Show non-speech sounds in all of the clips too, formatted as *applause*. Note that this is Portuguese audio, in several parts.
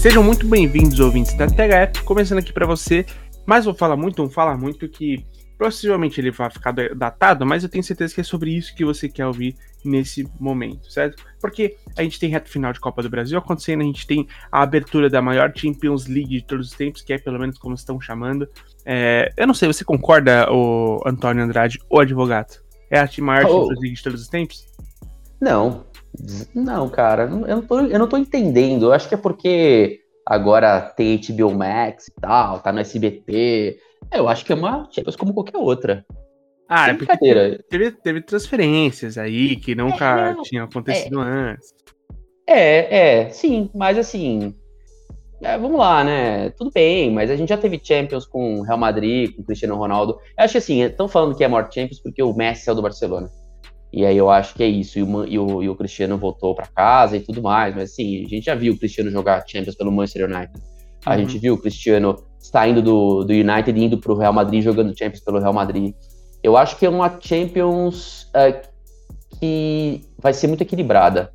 Sejam muito bem-vindos, ouvintes da THF, começando aqui para você, mas vou falar muito, um falar muito que possivelmente ele vai ficar datado, mas eu tenho certeza que é sobre isso que você quer ouvir nesse momento, certo? Porque a gente tem reto final de Copa do Brasil acontecendo, a gente tem a abertura da maior Champions League de todos os tempos, que é pelo menos como estão chamando. É, eu não sei, você concorda, o Antônio Andrade, o advogado? É a maior oh. Champions League de todos os tempos? Não, não, cara, eu não, tô, eu não tô entendendo. Eu acho que é porque agora tem HBO Max e tal, tá no SBT. Eu acho que é uma Champions como qualquer outra. Ah, é porque teve, teve, transferências aí que nunca é, tinham acontecido é, antes. É, é, sim, mas assim, é, vamos lá, né? Tudo bem, mas a gente já teve Champions com Real Madrid, com Cristiano Ronaldo. Eu acho que assim, estão falando que é maior Champions porque o Messi é o do Barcelona. E aí eu acho que é isso. E o, e o, e o Cristiano voltou para casa e tudo mais. Mas assim, a gente já viu o Cristiano jogar Champions pelo Manchester United. A uhum. gente viu o Cristiano saindo do, do United e indo pro Real Madrid jogando Champions pelo Real Madrid. Eu acho que é uma Champions uh, que vai ser muito equilibrada.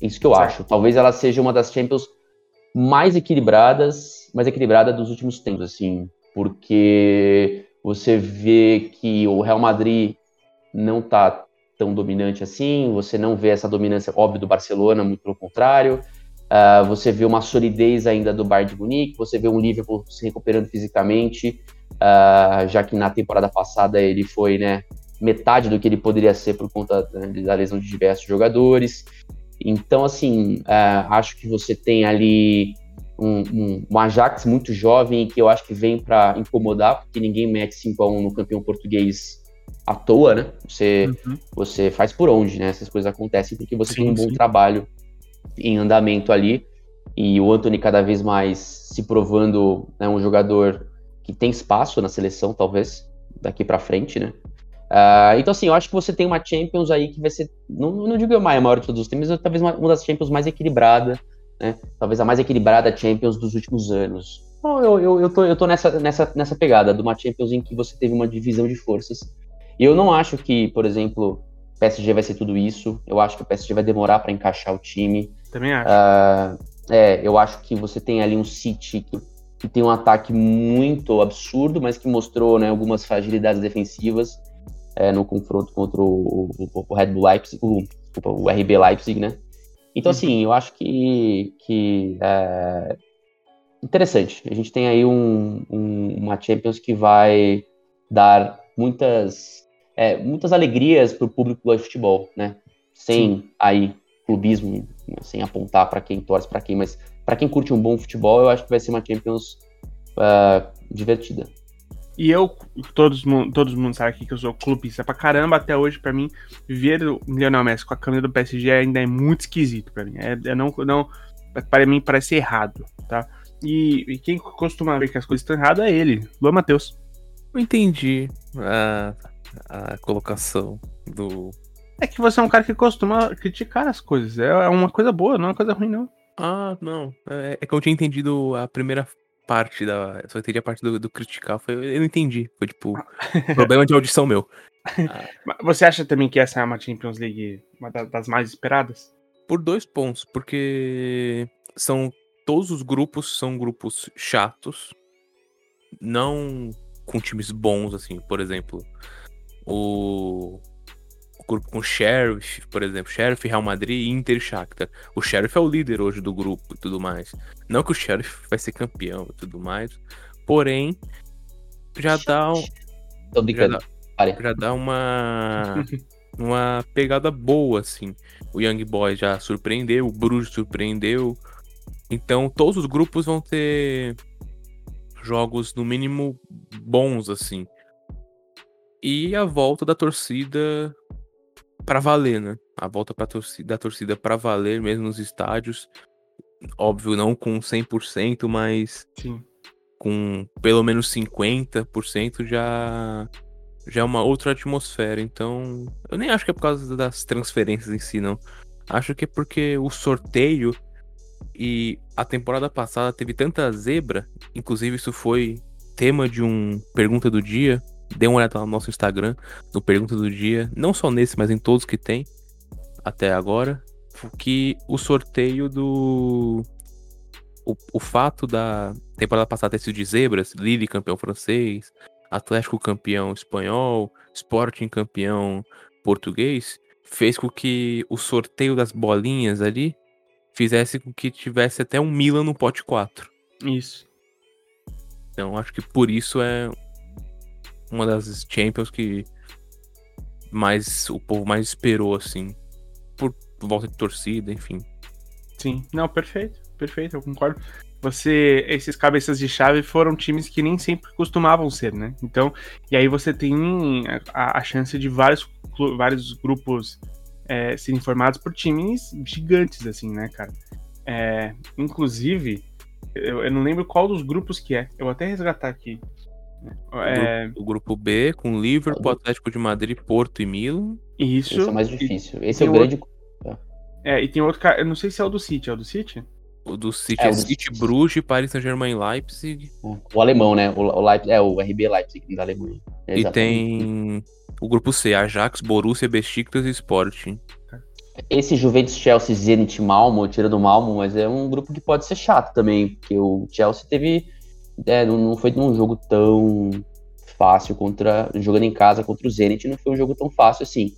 Isso que eu certo. acho. Talvez ela seja uma das Champions mais equilibradas, mais equilibrada dos últimos tempos, assim, porque você vê que o Real Madrid não tá tão dominante assim, você não vê essa dominância óbvia do Barcelona, muito pelo contrário. Uh, você vê uma solidez ainda do Bayern de Munique, você vê um Liverpool se recuperando fisicamente, uh, já que na temporada passada ele foi né, metade do que ele poderia ser por conta né, da lesão de diversos jogadores. Então, assim, uh, acho que você tem ali um, um, um, Ajax muito jovem que eu acho que vem para incomodar, porque ninguém mete 5 a 1 no campeão português à toa, né? Você, uhum. você faz por onde, né? Essas coisas acontecem porque você sim, tem um bom sim. trabalho em andamento ali. E o Anthony cada vez mais se provando né, um jogador que tem espaço na seleção, talvez, daqui para frente, né? Uh, então, assim, eu acho que você tem uma Champions aí que vai ser, não, não digo a maior de todos os tempos, mas talvez uma, uma das Champions mais equilibrada, né? Talvez a mais equilibrada Champions dos últimos anos. Então, eu, eu, eu, tô, eu tô nessa, nessa, nessa pegada de uma Champions em que você teve uma divisão de forças e eu não acho que, por exemplo, PSG vai ser tudo isso. Eu acho que o PSG vai demorar para encaixar o time. Também acho. Uh, é, eu acho que você tem ali um City que, que, tem um ataque muito absurdo, mas que mostrou né, algumas fragilidades defensivas é, no confronto contra o, o, o Red Bull Leipzig, o, o, RB Leipzig, né? Então, uhum. assim, eu acho que, que é interessante. A gente tem aí um, um, uma Champions que vai dar muitas é, muitas alegrias para o público do futebol, né? Sem Sim. aí clubismo, sem apontar para quem torce para quem, mas para quem curte um bom futebol, eu acho que vai ser uma Champions uh, divertida. E eu, todos, todos mundo sabe aqui que eu sou clubista pra caramba, até hoje, pra mim, ver o Lionel Messi com a camisa do PSG ainda é muito esquisito pra mim. É, é não, não, para mim parece errado, tá? E, e, quem costuma ver que as coisas estão erradas é ele, Luan Matheus. Eu entendi. Ah, a colocação do. É que você é um cara que costuma criticar as coisas. É, é uma coisa boa, não é uma coisa ruim, não. Ah, não. É, é que eu tinha entendido a primeira parte da. Só entendi a parte do, do criticar. Foi, eu não entendi. Foi tipo. *laughs* problema de audição meu. *laughs* Ah. Você acha também que essa é uma Champions League uma das mais esperadas? Por dois pontos. Porque são. Todos os grupos são grupos chatos. Não com times bons, assim. Por exemplo, o, o grupo com o Sheriff, por exemplo, Sheriff, Real Madrid e Inter Shakhtar. O Sheriff é o líder hoje do grupo e tudo mais. Não que o Sheriff vai ser campeão e tudo mais, porém já dá um, já dá, já dá uma *laughs* uma pegada boa assim. O Young Boy já surpreendeu, o Bruges surpreendeu. Então todos os grupos vão ter jogos no mínimo bons assim e a volta da torcida para valer, né? A volta pra torcida, da torcida para valer mesmo nos estádios. Óbvio, não com 100%, mas Sim. com pelo menos 50% já já é uma outra atmosfera. Então, eu nem acho que é por causa das transferências em si, não. Acho que é porque o sorteio e a temporada passada teve tanta zebra, inclusive isso foi tema de um pergunta do dia. Dê uma olhada lá no nosso Instagram, no pergunta do dia, não só nesse, mas em todos que tem até agora, que o sorteio do o, o fato da temporada passada ter sido de zebras, Lille campeão francês, Atlético campeão espanhol, Sporting campeão português, fez com que o sorteio das bolinhas ali fizesse com que tivesse até um Milan no pote 4. Isso. Então acho que por isso é uma das Champions que mais o povo mais esperou assim, por volta de torcida, enfim. Sim, não, perfeito, perfeito, eu concordo. Você, esses cabeças de chave foram times que nem sempre costumavam ser, né? Então, e aí você tem a, a chance de vários, vários grupos é, serem formados por times gigantes, assim, né, cara? É, inclusive, eu, eu, não lembro qual dos grupos que é. Eu vou até resgatar aqui. É... O, grupo, B, com Liverpool, Atlético de Madrid, Porto e Milan. Isso. Esse é mais difícil. Esse é o grande. Outro... É, e tem outro cara. Eu não sei se é o do City. É o do City? O do City é, é City, do... Bruges, Paris Saint-Germain Leipzig. O alemão, né? O, o Leipzig, é o RB Leipzig da Alemanha. É e tem o grupo C, Ajax, Borussia, Besiktas e Sporting. Esse Juventus, Chelsea, Zenit, Malmo, tirando o Malmo, mas é um grupo que pode ser chato também, porque o Chelsea teve, é, não foi num jogo tão fácil contra, jogando em casa contra o Zenit, não foi um jogo tão fácil assim.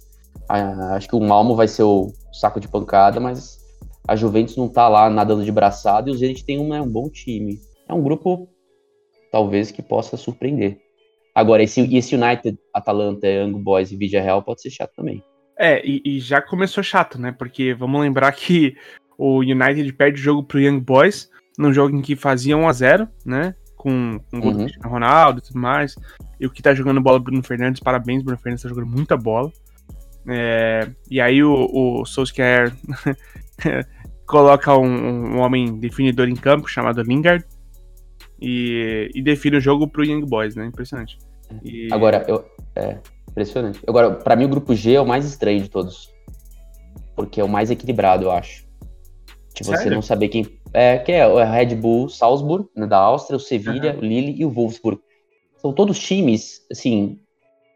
Ah, acho que o Malmo vai ser o saco de pancada, mas a Juventus não tá lá nadando de braçada e o Zenit tem um, né, um bom time. É um grupo, talvez, que possa surpreender. Agora, esse, esse United, Atalanta, Young Boys e Vidia Real pode ser chato também. É, e, e, já começou chato, né? Porque vamos lembrar que o United perde o jogo pro Young Boys, num jogo em que fazia 1x0, né? Com, com o gol uhum. do Ronaldo e tudo mais. E o que tá jogando bola Bruno Fernandes, parabéns, Bruno Fernandes tá jogando muita bola. É, e aí o, o Solskjaer *laughs* coloca um, um, homem definidor em campo chamado Lingard e, e define o jogo pro Young Boys, né? Impressionante. E... Agora, eu, é, Impressionante. Agora, para mim, o grupo G é o mais estranho de todos. Porque é o mais equilibrado, eu acho. De você Sério? não saber quem. É, que é o Red Bull Salzburg, né, da Áustria, o Sevilha, uhum. o Lille e o Wolfsburg. São todos times, assim,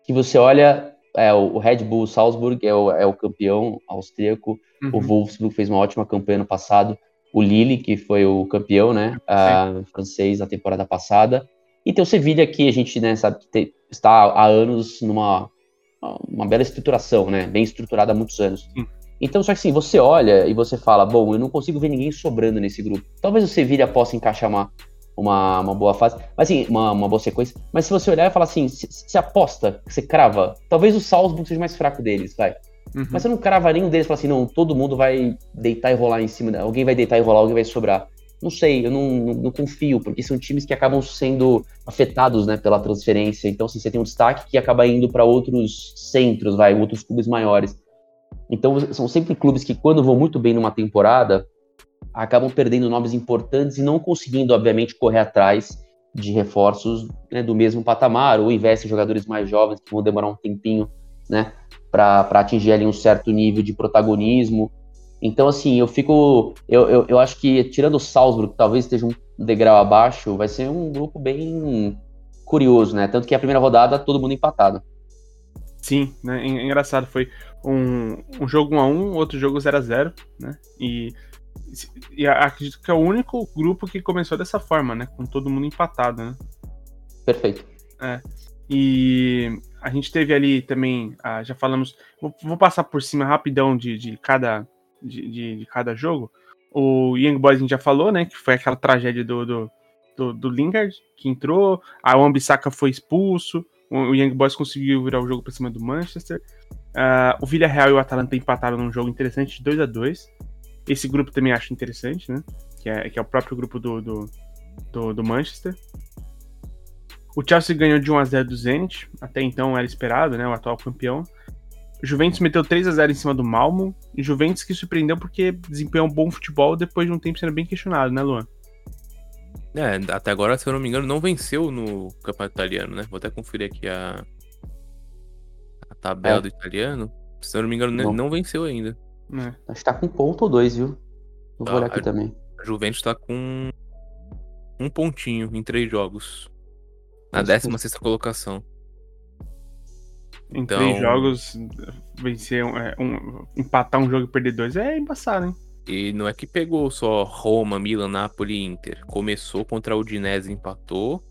que você olha. É, o Red Bull Salzburg é o, é o campeão austríaco. Uhum. O Wolfsburg fez uma ótima campanha no passado. O Lille, que foi o campeão, né? Francês na temporada passada. E tem o Sevilha, que a gente né, sabe que tem, está há anos numa uma bela estruturação, né? Bem estruturada há muitos anos. Sim. Então, só que assim, você olha e você fala, bom, eu não consigo ver ninguém sobrando nesse grupo. Talvez o Sevilha possa encaixar uma, uma, uma boa fase, mas assim, uma, uma boa sequência. Mas se você olhar e falar assim, se, se aposta, você crava, talvez o Salzburg seja mais fraco deles, vai. Uhum. Mas você não crava nenhum deles e fala assim, não, todo mundo vai deitar e rolar em cima, alguém vai deitar e rolar, alguém vai sobrar. Não sei, eu não, não, não, confio, porque são times que acabam sendo afetados né, pela transferência. Então, assim, você tem um destaque que acaba indo para outros centros, vai, outros clubes maiores. Então, são sempre clubes que, quando vão muito bem numa temporada, acabam perdendo nomes importantes e não conseguindo, obviamente, correr atrás de reforços né, do mesmo patamar, ou investem em jogadores mais jovens que vão demorar um tempinho né, para atingir ali um certo nível de protagonismo então, assim, eu fico. Eu, eu, eu acho que, tirando o Salzburg, que talvez esteja um degrau abaixo, vai ser um grupo bem curioso, né? Tanto que a primeira rodada, todo mundo empatado. Sim, né? Engraçado, foi um, um jogo 1x1, outro jogo 0x0, né? E, e acredito que é o único grupo que começou dessa forma, né? Com todo mundo empatado, né? Perfeito. É. E a gente teve ali também, ah, já falamos, vou, vou, passar por cima rapidão de, de cada de, de, de, cada jogo. O Young Boys a gente já falou, né? Que foi aquela tragédia do, do, do, do Lingard, que entrou. A Wambisaka foi expulso. O, Young Boys conseguiu virar o jogo para cima do Manchester. Uh, o Villarreal e o Atalanta empataram num jogo interessante de 2 a 2 Esse grupo também acho interessante, né? Que é, que é o próprio grupo do, do, do, do Manchester. O Chelsea ganhou de 1 a 0 do Zenit, até então era esperado, né, o atual campeão. Juventus meteu 3 a 0 em cima do Malmo. E Juventus que surpreendeu porque desempenhou um bom futebol depois de um tempo sendo bem questionado, né, Luan? É, até agora, se eu não me engano, não venceu no campeonato italiano, né? Vou até conferir aqui a tabela é. do italiano. Se eu não me engano, não, não venceu ainda. É. Acho que tá com um ponto ou dois, viu? Vou tá, olhar aqui a, também. A Juventus tá com um pontinho em três jogos. Na 16 colocação. Em Então- três jogos, vencer um, é, um- empatar um jogo e perder dois é embaçado, hein? E não é que pegou só Roma, Milan, Napoli e Inter. Começou contra a Udinese, empatou.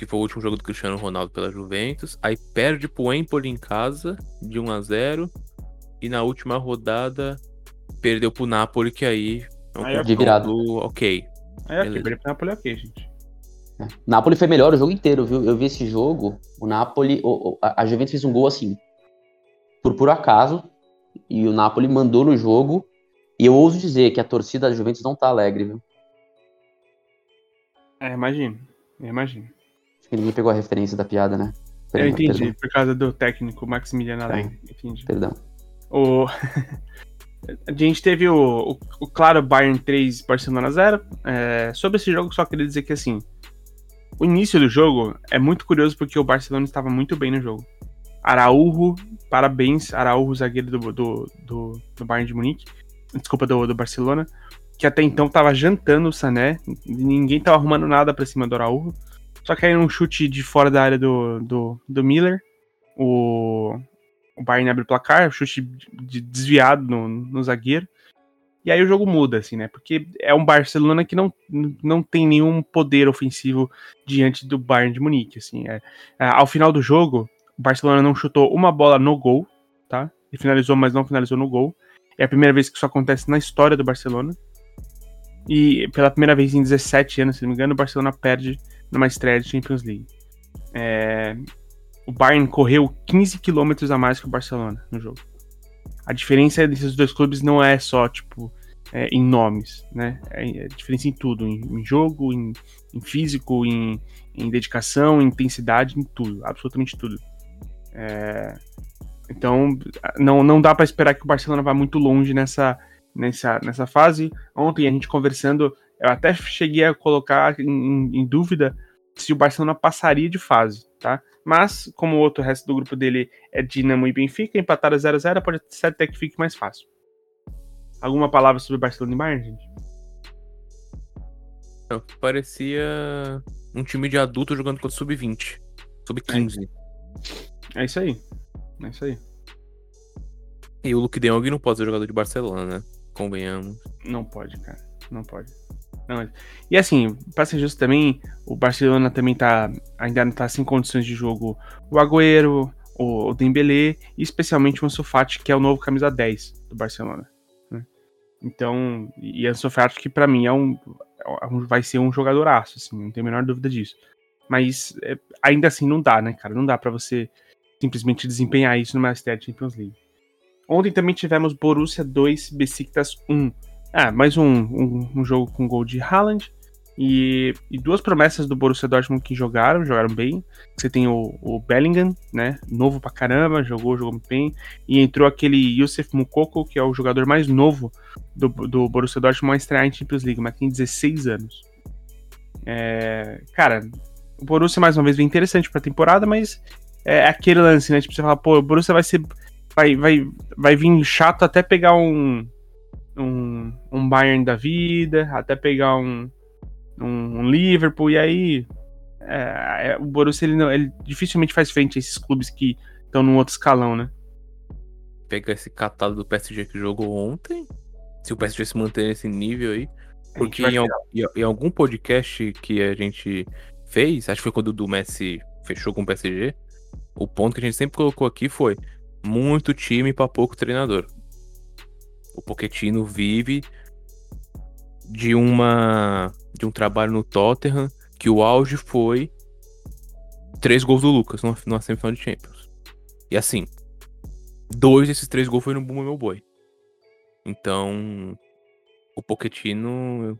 Que foi o último jogo do Cristiano Ronaldo pela Juventus. Aí perde pro Empoli em casa, de 1 a 0 E na última rodada perdeu pro Napoli, que aí é um Aí é de virada. confronto ok. É, aqui, Beleza. perder pro Napoli é ok, gente. Napoli foi melhor o jogo inteiro, viu? Eu vi esse jogo, o Napoli, o- o- a Juventus fez um gol assim, por puro acaso, e o Napoli mandou no jogo, e eu ouso dizer que a torcida da Juventus não tá alegre, viu? É, imagino. Imagino. Que ninguém pegou a referência da piada, né? Eu Perdão, entendi, Perdão, por causa do técnico Maximiliano Tá. Entendi. perdão. O... *laughs* A gente teve o, o, o claro Bayern 3, Barcelona 0. É, sobre esse jogo, só queria dizer que assim, o início do jogo é muito curioso porque o Barcelona estava muito bem no jogo. Araújo, parabéns, Araújo, zagueiro do, do, do, do Bayern de Munique, desculpa, do, do Barcelona, que até então estava jantando o Sané, ninguém estava arrumando nada para cima do Araújo. Só que aí um chute de fora da área do, do, do Miller, o, o Bayern abre o placar, chute de- desviado no, no zagueiro. E aí o jogo muda, assim, né? Porque é um Barcelona que não, não tem nenhum poder ofensivo diante do Bayern de Munique, assim. É, é, ao final do jogo, o Barcelona não chutou uma bola no gol, tá? Ele finalizou, mas não finalizou no gol. É a primeira vez que isso acontece na história do Barcelona. E pela primeira vez em 17 anos, se não me engano, o Barcelona perde numa estreia de Champions League. É, o Bayern correu 15 quilômetros a mais que o Barcelona no jogo. A diferença desses dois clubes não é só, tipo, é, em nomes, né? É, é diferença em tudo, em, em jogo, em, em físico, em, em dedicação, em intensidade, em tudo, absolutamente tudo. É, então, não, não dá para esperar que o Barcelona vá muito longe nessa, nessa, nessa fase. Ontem a gente conversando, eu até cheguei a colocar em, em- dúvida se o Barcelona passaria de fase, tá? Mas, como o outro resto do grupo dele é Dinamo e Benfica, empataram 0x0, pode ser até que fique mais fácil. Alguma palavra sobre Barcelona e Bayern, gente? Não, Parecia um time de adulto jogando contra sub-20. Sub-15. É isso aí. É isso aí. E o Luke de Jong não pode ser jogador de Barcelona, né? Convenhamos. Não pode, cara. Não pode. Não. E assim, pra ser justo também, o Barcelona também tá. Ainda não tá sem condições de jogo. O Agüero, o, o Dembélé e especialmente o Ansu Fati, que é o novo camisa 10 do Barcelona. né? Então, e Ansu Fati que pra mim é um, é um- vai ser um jogadoraço, assim, não tenho a menor dúvida disso. Mas é, ainda assim não dá, né, cara? Não dá pra você simplesmente desempenhar isso estreia de Champions League. Ontem também tivemos Borussia 2, Besiktas 1. Ah, mais um, um, um jogo com gol de Haaland. E, e duas promessas do Borussia Dortmund que jogaram, jogaram bem. Você tem o, o Bellingham, né? Novo pra caramba, jogou, jogou bem. E entrou aquele Youssef Moukoko, que é o jogador mais novo do, do Borussia Dortmund a estrear em Champions League, mas tem 16 anos. É, cara, o Borussia mais uma vez vem interessante pra temporada, mas é aquele lance, né? Tipo, você fala, pô, o Borussia vai ser. Vai, vai, vai vir chato até pegar um, um Bayern da vida, até pegar um, um, um Liverpool, e aí é, é, o Borussia ele, não- ele dificilmente faz frente a esses clubes que estão num outro escalão, né? Pegar esse catado do PSG que jogou ontem. Se o PSG se manter nesse nível aí. Porque em, em- em algum podcast que a gente fez, acho que foi quando o do Messi fechou com o PSG, o ponto que a gente sempre colocou aqui foi muito time pra pouco treinador. O Pochettino vive de uma de um trabalho no Tottenham que o auge foi três gols do Lucas numa, numa semifinal de Champions. E assim, dois desses três gols foi no Bumba Meu Boi. Então, o Pochettino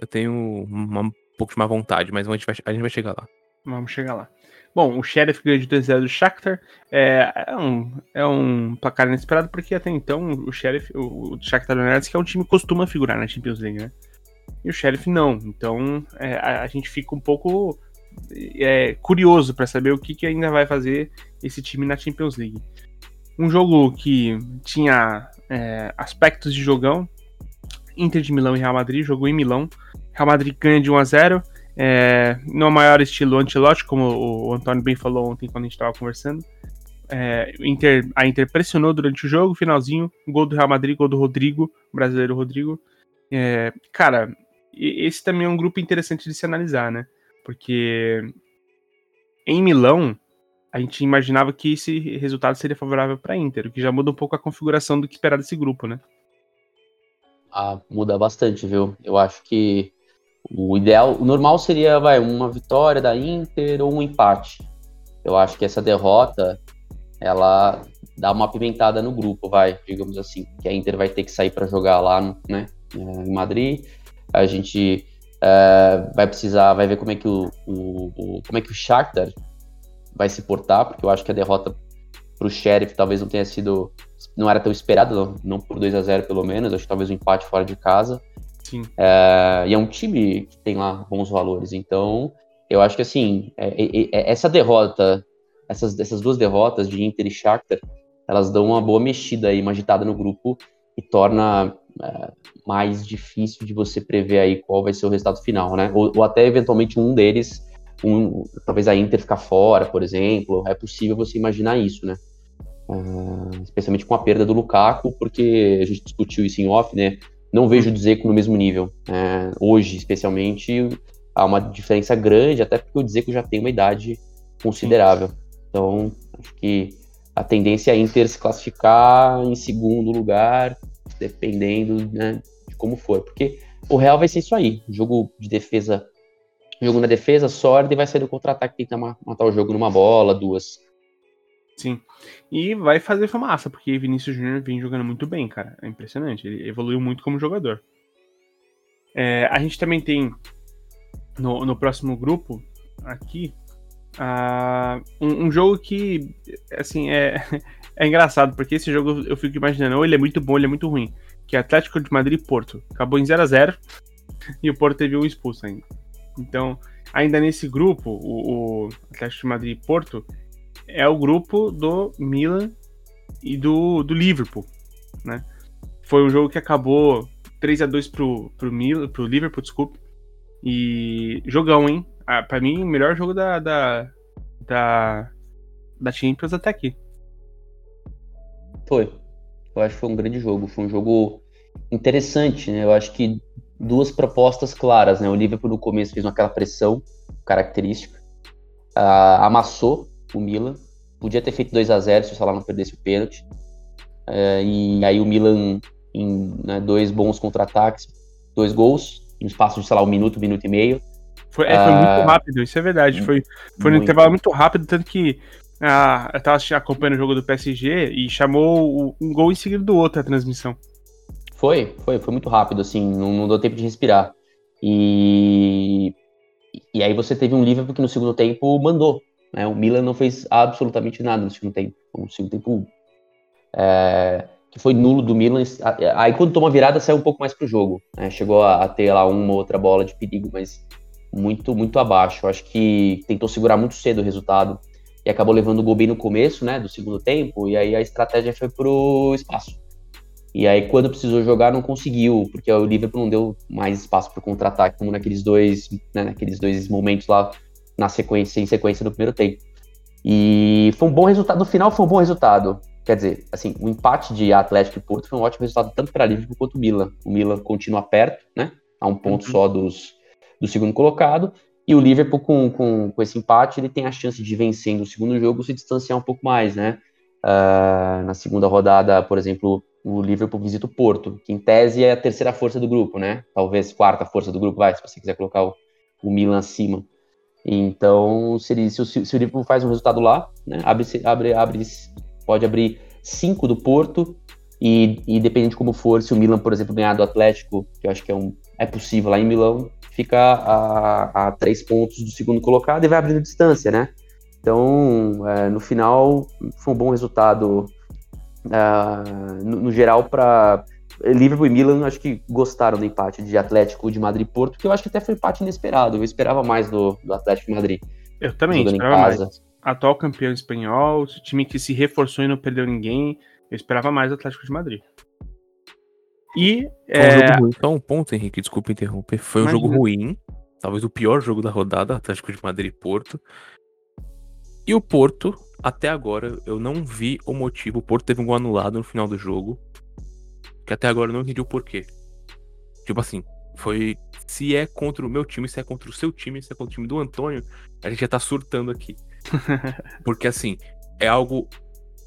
eu tenho uma, um pouco de má vontade, mas a gente vai, a gente vai chegar lá. Vamos chegar lá. Bom, o Sheriff ganhou de 2x0 do Shakhtar. É, é, um, é um placar inesperado, porque até então o Sheriff, o, o Shakhtar Donetsk, é um time que costuma figurar na Champions League, né? E o Sheriff não. Então é, a, a gente fica um pouco é, curioso para saber o que, que ainda vai fazer esse time na Champions League. Um jogo que tinha é, aspectos de jogão. Inter de Milão e Real Madrid, jogou em Milão. Real Madrid ganha de 1 a 0 É, no maior estilo antilote, como o Antônio bem falou ontem quando a gente estava conversando. É, Inter, a Inter pressionou durante o jogo, finalzinho, gol do Real Madrid, gol do Rodrigo, brasileiro Rodrigo. É, cara, esse também é um grupo interessante de se analisar, né? Porque em Milão, a gente imaginava que esse resultado seria favorável para a Inter, o que já muda um pouco a configuração do que esperar desse grupo, né? Ah, muda bastante, viu? Eu acho que o ideal, o normal seria, vai, uma vitória da Inter ou um empate. Eu acho que essa derrota, ela dá uma pimentada no grupo, vai, digamos assim, que a Inter vai ter que sair para jogar lá, né, é, em Madrid. A gente é, vai precisar, vai ver como é que o, o, o, como é que o Shakhtar vai se portar, porque eu acho que a derrota para o Sheriff talvez não tenha sido, não era tão esperada, não, não por 2 a 0 pelo menos, acho que talvez um empate fora de casa. Sim. É, e é um time que tem lá bons valores. Então, eu acho que assim, é, é, é, essa derrota, essas, essas duas derrotas de Inter e Shakhtar, elas dão uma boa mexida aí, uma agitada no grupo e torna é, mais difícil de você prever aí qual vai ser o resultado final, né? Ou, ou até eventualmente um deles, um, talvez a Inter ficar fora, por exemplo, é possível você imaginar isso, né? Uh, especialmente com a perda do Lukaku, porque a gente discutiu isso em off, né? Não vejo o Dzeko no mesmo nível. É, hoje, especialmente, há uma diferença grande, até porque o Dzeko já tem uma idade considerável. Então, acho que a tendência é a Inter se classificar em segundo lugar, dependendo né, de como for. Porque o Real vai ser isso aí, jogo de defesa, jogo na defesa, sorte, e vai sair do contra-ataque, tentar matar o jogo numa bola, duas. Sim. E vai fazer fumaça, porque Vinícius Júnior vem jogando muito bem, cara. É impressionante. Ele evoluiu muito como jogador. É, a gente também tem no, no próximo grupo, aqui, uh, um, um, jogo que, assim, é, *laughs* é engraçado, porque esse jogo eu fico imaginando, ou ele é muito bom, ou ele é muito ruim. Que é Atlético de Madrid e Porto. Acabou em 0 a 0 *laughs* e o Porto teve um expulso ainda. Então, ainda nesse grupo, o, o Atlético de Madrid e Porto, é o grupo do Milan e do, do Liverpool, né? Foi um jogo que acabou 3 a 2 pro, pro, Milan, pro Liverpool, desculpe. E jogão, hein? Ah, pra mim, o melhor jogo da, da, da, da Champions até aqui. Foi. Eu acho que foi um grande jogo. Foi um jogo interessante, né? Eu acho que duas propostas claras, né? O Liverpool no começo fez aquela pressão característica, uh, amassou o Milan. Podia ter feito 2 a 0 se o Salah não perdesse o pênalti. É, e aí o Milan, em né, dois bons contra-ataques, dois gols, no espaço de, sei lá, um minuto, um minuto e meio. Foi, é, foi muito ah, rápido, isso é verdade. Foi, foi muito. um intervalo muito rápido, tanto que ah, eu tava acompanhando o jogo do PSG e chamou um gol em seguida do outro a transmissão. Foi, foi, foi muito rápido, assim, não, não deu tempo de respirar. E, e aí você teve um Liverpool que no segundo tempo mandou, né? O Milan não fez absolutamente nada no segundo tempo. Um segundo tempo é, que foi nulo do Milan. Aí quando tomou a virada, saiu um pouco mais pro jogo. Né? Chegou a, a, ter lá uma outra bola de perigo, mas muito, muito abaixo. Acho que tentou segurar muito cedo o resultado e acabou levando o gol bem no começo né, do segundo tempo. E aí a estratégia foi pro espaço. E aí, quando precisou jogar, não conseguiu, porque o Liverpool não deu mais espaço para contra-ataque, como naqueles dois, né, naqueles dois momentos lá na sequência, em sequência do primeiro tempo. E foi um bom resultado, no final foi um bom resultado. Quer dizer, assim, o empate de Atlético e Porto foi um ótimo resultado tanto para Liverpool quanto o Milan. O Milan continua perto, né? A um ponto uhum. só dos, do segundo colocado. E o Liverpool, com, com, com esse empate, ele tem a chance de vencendo o segundo jogo se distanciar um pouco mais, né? Uh, na segunda rodada, por exemplo, o Liverpool visita o Porto, que em tese é a terceira força do grupo, né? Talvez quarta força do grupo, vai, se você quiser colocar o, o Milan acima. Então, se, ele, se, o, se o Liverpool faz um resultado lá, né, abre, abre, abre, pode abrir cinco do Porto, e, e dependendo de como for, se o Milan, por exemplo, ganhar do Atlético, que eu acho que é, um, é possível lá em Milão, fica a, a três pontos do segundo colocado e vai abrindo distância, né? Então, é, no final, foi um bom resultado uh, no, no, geral para Liverpool e Milan acho que gostaram do empate de Atlético de Madrid e Porto, que eu acho que até foi um empate inesperado. Eu esperava mais do, do Atlético de Madrid. Eu também esperava mais. Atual campeão espanhol, time que se reforçou e não perdeu ninguém. Eu esperava mais do Atlético de Madrid. E. Foi é... um jogo ruim. Só um ponto, Henrique, desculpa interromper. Foi um Imagina. jogo ruim, talvez o pior jogo da rodada, Atlético de Madrid e Porto. E o Porto, até agora, eu não vi o motivo. O Porto teve um gol anulado no final do jogo. Que até agora eu não entendi o porquê. Tipo assim, foi. Se é contra o meu time, se é contra o seu time, se é contra o time do Antônio, a gente já tá surtando aqui. *laughs* Porque assim, é algo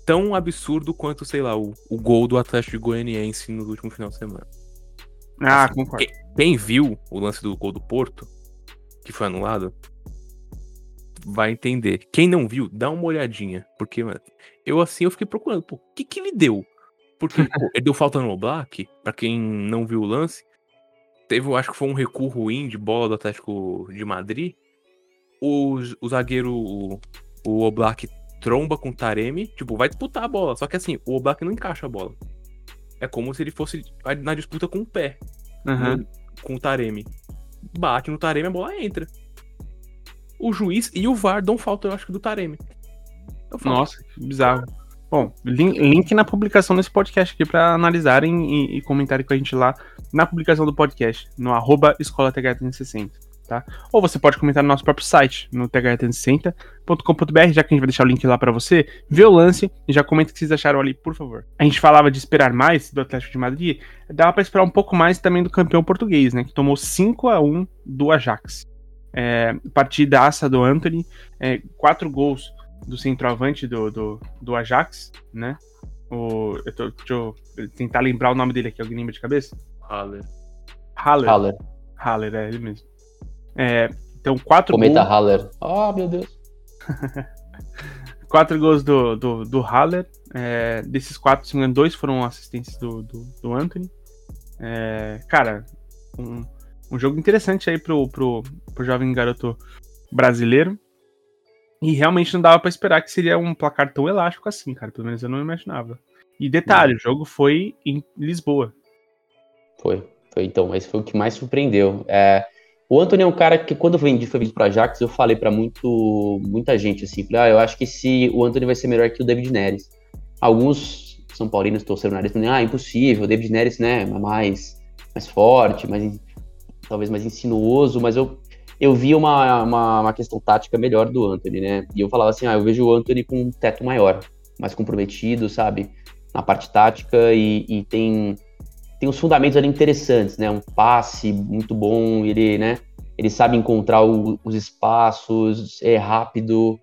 tão absurdo quanto, sei lá, o, o gol do Atlético Goianiense no último final de semana. Ah, assim, concordo. Quem, quem viu o lance do gol do Porto, que foi anulado, vai entender. Quem não viu, dá uma olhadinha. Porque, mano, eu assim, eu fiquei procurando, pô, o que que ele deu? Porque pô, ele deu falta no Black, pra quem não viu o lance. Teve, acho que foi um recuo ruim de bola do Atlético de Madrid. O, o zagueiro, o, o Oblak tromba com o Taremi, tipo, vai disputar a bola. Só que assim, o Oblak não encaixa a bola. É como se ele fosse na disputa com o pé. Uhum. No, com o Taremi. Bate no Taremi, a bola entra o juiz e o VAR dão falta, eu acho do Taremi. Nossa, que bizarro. Bom, link na publicação desse podcast aqui para analisarem e, e, comentarem com a gente lá na publicação do podcast, no arroba escola 360 tá? Ou você pode comentar no nosso próprio site, no th360.com.br, já que a gente vai deixar o link lá para você, vê o lance e já comenta o que vocês acharam ali, por favor. A gente falava de esperar mais do Atlético de Madrid, dava para esperar um pouco mais também do campeão português, né, que tomou 5 a 1 do Ajax. É, partidaça do Anthony, é, quatro gols do centroavante do, do, do Ajax, né? O, eu tô, deixa eu tentar lembrar o nome dele aqui, alguém lembra de cabeça? Haller. Haller. Haller. Haller, é ele mesmo. É, então, quatro Cometa gols. Haller. Ah, oh, meu Deus. *laughs* quatro gols do, do, do Haller. É, desses quatro, se não me engano, dois foram assistentes do, do, do Anthony. É, cara, um, um jogo interessante aí pro, pro, pro jovem garoto brasileiro. E realmente não dava para esperar que seria um placar tão elástico assim, cara. Pelo menos eu não imaginava. E detalhe, não. o jogo foi em Lisboa. Foi, foi então, esse foi o que mais surpreendeu. É, o Antônio é um cara que quando vendi, foi vindo pro Ajax, eu falei para muito, muita gente assim, ah, eu acho que se o Antônio vai ser melhor que o David Neres. Alguns são paulinos torceram o nariz, falando, ah, impossível, o David Neres, né, é mais, mais forte, mais talvez mais insinuoso, mas eu, eu vi uma, uma, uma, questão tática melhor do Anthony, né? E eu falava assim, ah, eu vejo o Anthony com um teto maior, mais comprometido, sabe? Na parte tática e, e tem, tem os fundamentos ali interessantes, né? Um passe muito bom, ele, né? Ele sabe encontrar o, os espaços, é rápido,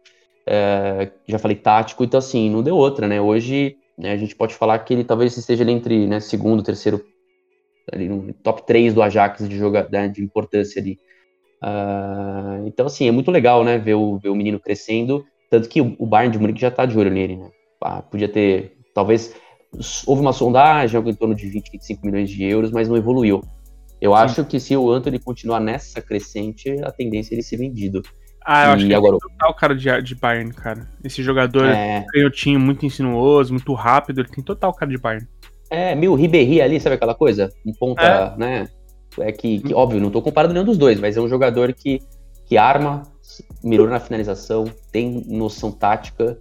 é, já falei tático, então assim, não deu outra, né? Hoje né, a gente pode falar que ele talvez esteja ali entre né, segundo, terceiro ali no top 3 do Ajax de, joga, né, de importância ali. Uh, então, assim, é muito legal, né, ver o, ver o menino crescendo, tanto que o, o Bayern de Munique já tá de olho nele, né. Ah, podia ter, talvez, houve uma sondagem, algo em torno de 20, 25 milhões de euros, mas não evoluiu. Eu Sim. acho que se o Anthony continuar nessa crescente, a tendência é ele ser vendido. Ah, eu e acho que agora... ele total cara de, de Bayern, cara. Esse jogador é... canhotinho, muito insinuoso, muito rápido, ele tem total cara de Bayern. É, meio Ribéry ali, sabe aquela coisa? Um ponta, é. né? É que, que, óbvio, não tô comparando nenhum dos dois, mas é um jogador que, que arma, melhora na finalização, tem noção tática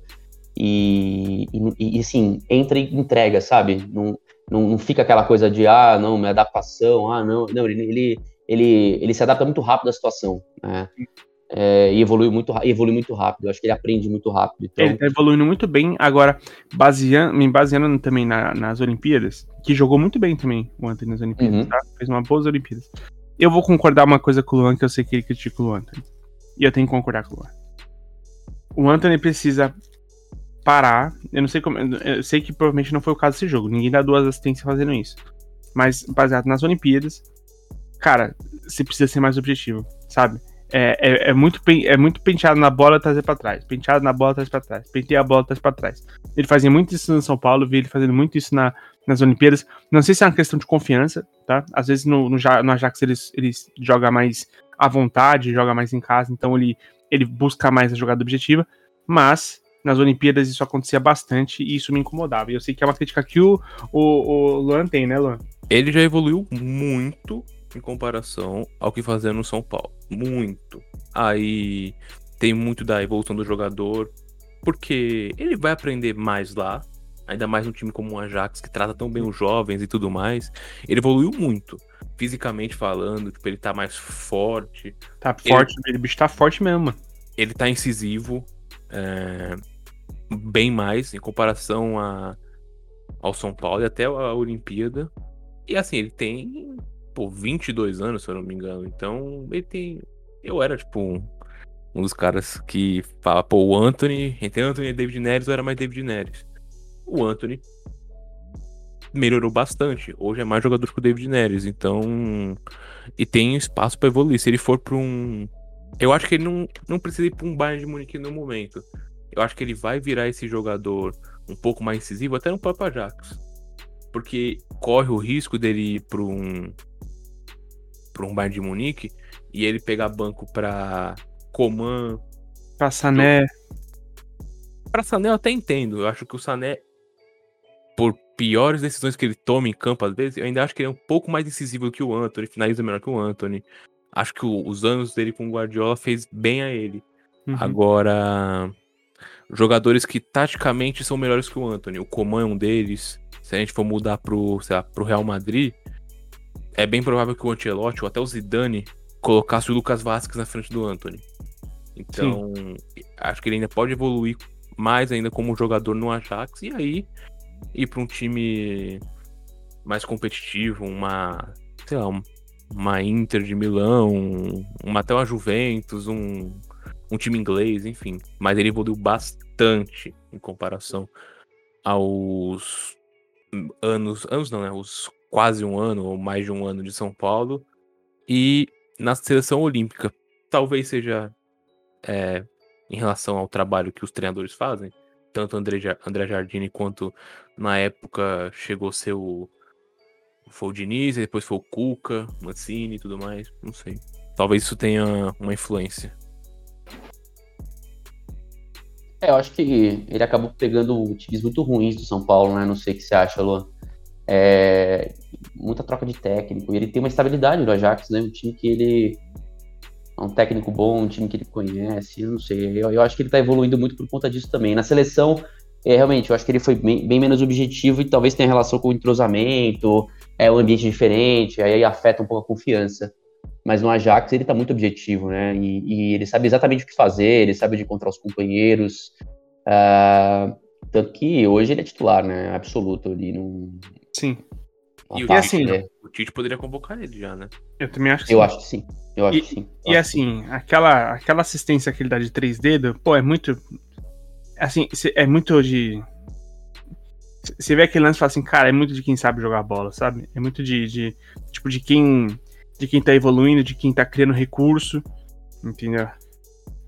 e, e, e assim, entra e entrega, sabe? Não, não, não, fica aquela coisa de, ah, não, minha adaptação, ah, não. Não, ele, ele, ele, ele se adapta muito rápido à situação, né? É, e evolui muito, evolui muito rápido. Eu acho que ele aprende muito rápido. Então... Ele tá evoluindo muito bem. Agora, baseando, me baseando também na, nas Olimpíadas, que jogou muito bem também o Anthony nas Olimpíadas, uhum. tá? Fez uma boas Olimpíadas. Eu vou concordar uma coisa com o Luan, que eu sei que ele critica o Anthony. E eu tenho que concordar com o Luan. O Anthony precisa parar. Eu não sei como. Eu sei que provavelmente não foi o caso desse jogo. Ninguém dá duas assistências fazendo isso. Mas baseado nas Olimpíadas, cara, você precisa ser mais objetivo, sabe? É, é, é, muito, é muito penteado na bola, trazer para trás. Penteado na bola, trazer para trás. Penteia a bola, trazer para trás. Ele fazia muito isso no São Paulo, vi ele fazendo muito isso na, nas Olimpíadas. Não sei se é uma questão de confiança, tá? Às vezes no, no, no Ajax ele, joga mais à vontade, joga mais em casa, então ele, ele busca mais a jogada objetiva. Mas nas Olimpíadas isso acontecia bastante e isso me incomodava. E eu sei que é uma crítica que o, o, o Luan tem, né, Luan? Ele já evoluiu muito em comparação ao que fazia no São Paulo. Muito. Aí tem muito da evolução do jogador, porque ele vai aprender mais lá, ainda mais um time como o Ajax, que trata tão bem os jovens e tudo mais. Ele evoluiu muito, fisicamente falando, tipo, ele tá mais forte. Tá forte, ele, o bicho tá forte mesmo. Ele tá incisivo, é, bem mais em comparação a, ao São Paulo e até a Olimpíada. E assim, ele tem, pô, 22 anos, se eu não me engano. Então, ele tem. Eu era, tipo, um, um dos caras que fala, pô, o Anthony, entre Anthony e David Neres, eu era mais David Neres o Anthony melhorou bastante. Hoje é mais jogador que o David Neres, então. E tem espaço para evoluir. Se ele for para um. Eu acho que ele não, não precisa ir para um Bayern de Munique no momento. Eu acho que ele vai virar esse jogador um pouco mais incisivo, até no próprio Ajax. Porque corre o risco dele ir para um. Para um Bayern de Munique e ele pegar banco para Coman. Pra Sané. Pra Sané eu até entendo. Eu acho que o Sané por piores decisões que ele toma em campo, às vezes, eu ainda acho que ele é um pouco mais decisivo que o Anthony, finaliza melhor que o Anthony. Acho que o, os anos dele com o Guardiola fez bem a ele. Uhum. Agora, jogadores que taticamente são melhores que o Anthony, o Coman é um deles. Se a gente for mudar pro, sei lá, pro Real Madrid, é bem provável que o Ancelotti ou até o Zidane colocasse o Lucas Vasquez na frente do Anthony. Então, Sim. acho que ele ainda pode evoluir mais ainda como jogador no Ajax e aí ir para um time mais competitivo, uma, sei lá, uma Inter de Milão, uma, até uma Juventus, um, um time inglês, enfim. Mas ele evoluiu bastante em comparação aos anos, anos não, né? Os quase um ano ou mais de um ano de São Paulo. E na seleção olímpica, talvez seja é, em relação ao trabalho que os treinadores fazem, tanto André, André Jardine quanto na época chegou o. Foi o Diniz, depois foi o Cuca, Mancini e tudo mais. Não sei. Talvez isso tenha uma influência. É, eu acho que ele acabou pegando times muito ruins do São Paulo, né? Não sei o que você acha, Luan. É, muita troca de técnico. E ele tem uma estabilidade no Ajax, né? Um time que ele é um técnico bom, um time que ele conhece, eu não sei. Eu, eu acho que ele está evoluindo muito por conta disso também. Na seleção, é, realmente, eu acho que ele foi bem, bem, menos objetivo e talvez tenha relação com o entrosamento, é um ambiente diferente, aí afeta um pouco a confiança. Mas no Ajax ele está muito objetivo, né? E, e, ele sabe exatamente o que fazer, ele sabe onde encontrar os companheiros. Uh, tanto que hoje ele é titular, né? Absoluto ali no. Sim. E, e assim, né? o Tite poderia convocar ele já, né? Eu também acho que Eu sim. acho que sim. Eu acho e, que sim. Eu e assim, sim. aquela, aquela assistência que ele dá de três dedos, pô, é muito. Assim, é muito de. Você vê aquele lance e fala assim, cara, é muito de quem sabe jogar bola, sabe? É muito de, de. Tipo, de quem. De quem tá evoluindo, de quem tá criando recurso. Entendeu?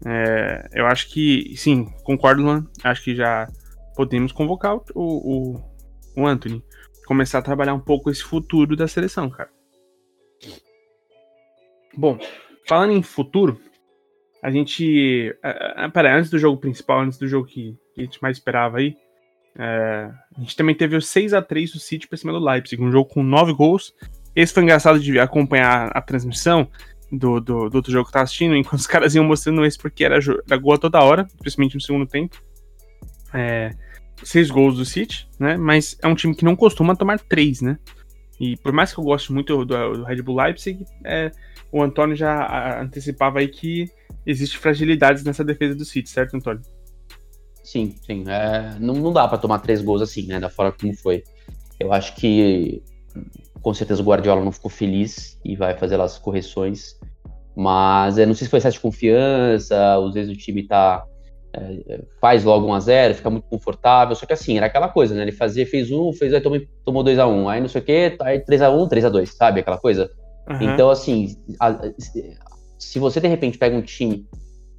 É, eu acho que, sim, concordo, Luan. Acho que já podemos convocar o, o, o Anthony. Começar a trabalhar um pouco esse futuro da seleção, cara. Bom, falando em futuro, a gente. Uh, antes do jogo principal, antes do jogo que, que a gente mais esperava aí, uh, a gente também teve o 6 a 3 do City pra cima do Leipzig, um jogo com 9 gols. Esse foi engraçado de acompanhar a transmissão do, do, do outro jogo que tava assistindo, *laughs* enquanto os caras iam mostrando esse porque era, era gol toda hora, principalmente no segundo tempo. É, seis gols do City, né? Mas é um time que não costuma tomar três, né? E por mais que eu goste muito do, do Red Bull Leipzig, é, o Antônio já antecipava aí que existe fragilidades nessa defesa do City, certo, Antônio? Sim, sim. É, não, não dá para tomar três gols assim, né? Da forma como foi. Eu acho que com certeza o Guardiola não ficou feliz e vai fazer as correções. Mas eu não sei se foi excesso de confiança, às vezes o time tá. É, faz logo 1 a 0 fica muito confortável. Só que assim, era aquela coisa, né? Ele fazia, fez um, fez, aí tomou, tomou 2 a 1 aí não sei o quê, aí 3 a 1 3 a 2 sabe? Aquela coisa. Uhum. Então, assim, a, se você de repente pega um time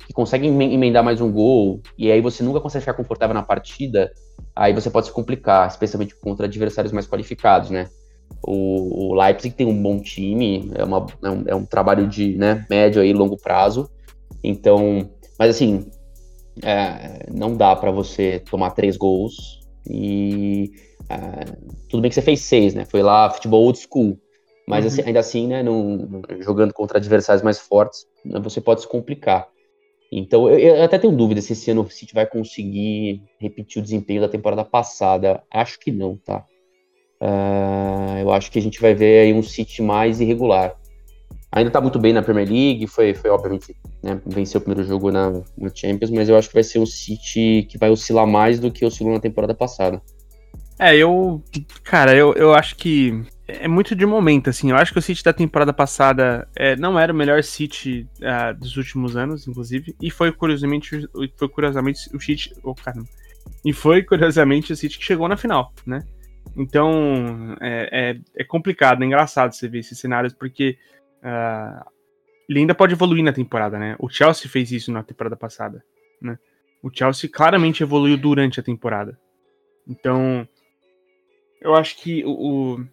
que consegue emendar mais um gol, e aí você nunca consegue ficar confortável na partida, aí você pode se complicar, especialmente contra adversários mais qualificados, né? O, o Leipzig tem um bom time, é, uma, é, um, é um trabalho de né, médio e longo prazo, então, mas assim, é, não dá para você tomar três gols e é, tudo bem que você fez seis, né? Foi lá futebol old school, mas uhum. assim, ainda assim, né, jogando contra adversários mais fortes, né, você pode se complicar. Então, eu, eu, até tenho dúvida se esse ano o City vai conseguir repetir o desempenho da temporada passada. Acho que não, tá? Uh, eu acho que a gente vai ver aí um City mais irregular. Ainda tá muito bem na Premier League, foi, foi obviamente, né, venceu o primeiro jogo na, na Champions, mas eu acho que vai ser um City que vai oscilar mais do que oscilou na temporada passada. É, eu. Cara, eu, eu acho que é muito de momento, assim. Eu acho que o City da temporada passada é, não era o melhor City uh, dos últimos anos, inclusive. E foi curiosamente, foi curiosamente o City. Oh, caramba. E foi curiosamente o City que chegou na final, né? Então é, é, é complicado, é engraçado você ver esses cenários, porque ele ainda pode evoluir na temporada, né? O Chelsea fez isso na temporada passada, né? O Chelsea claramente evoluiu durante a temporada. Então, eu acho que o, o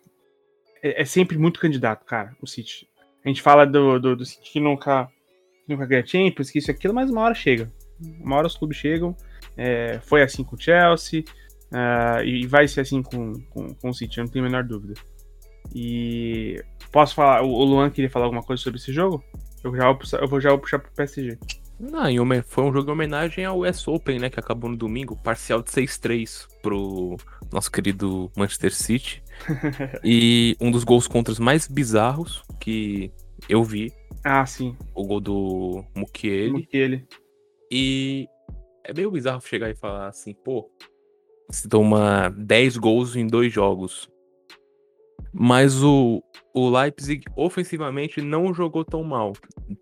é, é, sempre muito candidato, cara, o City. A gente fala do, do, do City que nunca, nunca ganha Champions, que isso e aquilo, mas uma hora chega. Uma hora os clubes chegam. É, foi assim com o Chelsea. Uh, e vai ser assim com, com, com o City, eu não tenho a menor dúvida. E posso falar, o Luan queria falar alguma coisa sobre esse jogo? Eu já vou, eu vou já vou puxar pro PSG. Não, foi um jogo em homenagem ao US Open, né? Que acabou no domingo, parcial de 6-3 pro nosso querido Manchester City. *laughs* e um dos gols contras mais bizarros que eu vi. Ah, sim. O gol do Mukiele. Mukiele. E é meio bizarro chegar e falar assim, pô, você toma 10 gols em dois jogos. Mas o, o Leipzig ofensivamente não jogou tão mal,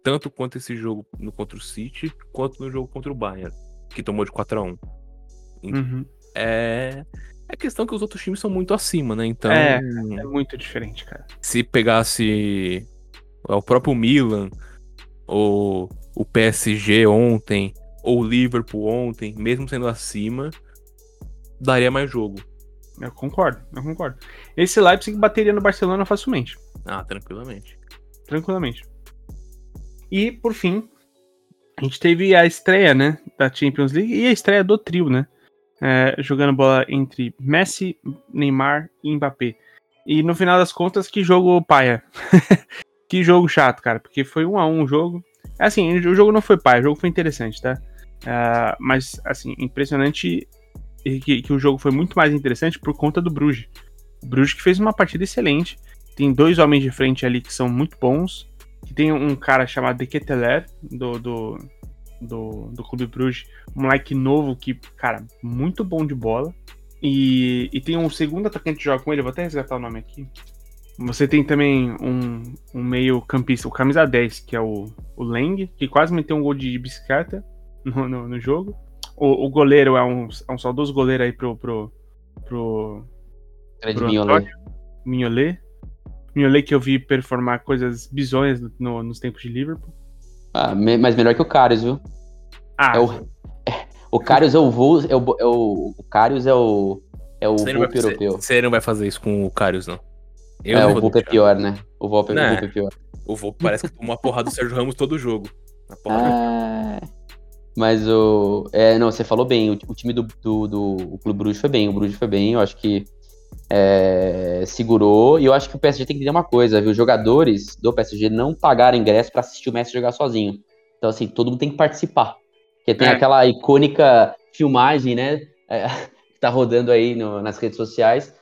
tanto quanto esse jogo no contra o City, quanto no jogo contra o Bayern, que tomou de 4 a 1. Uhum. É é questão que os outros times são muito acima, né? Então, é, é muito diferente, cara. Se pegasse o próprio Milan ou o PSG ontem ou o Liverpool ontem, mesmo sendo acima, daria mais jogo. Eu concordo, eu concordo. Esse Leipzig bateria no Barcelona facilmente. Ah, tranquilamente. Tranquilamente. E, por fim, a gente teve a estreia, né, da Champions League e a estreia do trio, né? É, jogando bola entre Messi, Neymar e Mbappé. E no final das contas, que jogo paia. *laughs* que jogo chato, cara, porque foi um a um o jogo. Assim, o jogo não foi paia, o jogo foi interessante, tá? Uh, mas, assim, impressionante que, que, o jogo foi muito mais interessante por conta do Bruges. O Bruges que fez uma partida excelente. Tem dois homens de frente ali que são muito bons. Que tem um cara chamado De Keteler, do, do, do, do Clube Bruges. Um moleque novo que, cara, muito bom de bola. E, e tem um segundo atacante que joga com ele, vou até resgatar o nome aqui. Você tem também um, um meio campista, o camisa 10, que é o, o Leng, que quase meteu um gol de bicicleta no, no, no jogo. O, o goleiro é um, é um saudoso goleiro aí pro. pro. pro. pro Mignolet. Mignolet. Mignolet que eu vi performar coisas bizonhas no, nos tempos de Liverpool. Ah, mas melhor que o Karius, viu? Ah. É o, é, o Karius é o voo. É o, é o, o Karius é o. É o Volpe europeu. Você não vai fazer isso com o Karius, não. Eu é, o Volpe é pior, né? O Volpe, é, é pior. O Volpe parece que tomou uma porrada do Sérgio Ramos todo jogo. Ah, mas o. É, não, você falou bem. O, o time do, do, do o Clube Bruges foi bem. O Bruges foi bem. Eu acho que é, segurou. E eu acho que o PSG tem que entender uma coisa, viu? Os jogadores do PSG não pagaram ingresso para assistir o Messi jogar sozinho. Então, assim, todo mundo tem que participar. Porque tem é. aquela icônica filmagem, né? É, *laughs* que tá rodando aí no, nas redes sociais.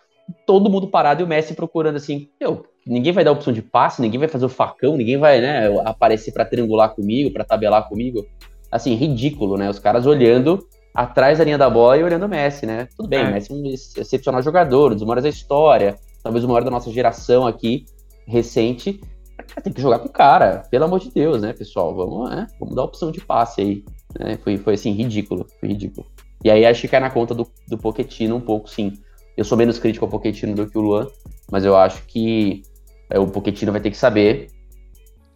Todo mundo parado e o Messi procurando assim, eu, ninguém vai dar opção de passe, ninguém vai fazer o facão, ninguém vai, né, aparecer para triangular comigo, para tabelar comigo assim, ridículo, né? Os caras olhando atrás da linha da bola e olhando o Messi, né? Tudo bem, é. Messi é um excepcional jogador, um dos maiores da história, talvez o maior da nossa geração aqui, recente. Tem que jogar com o cara, pelo amor de Deus, né, pessoal? Vamos, né? Vamos dar opção de passe aí. Né? Foi, foi assim, ridículo, foi ridículo. E aí acho que cai na conta do, do Pochettino um pouco, sim. Eu sou menos crítico ao Pochettino do que o Luan, mas eu acho que é, o Pochettino vai ter que saber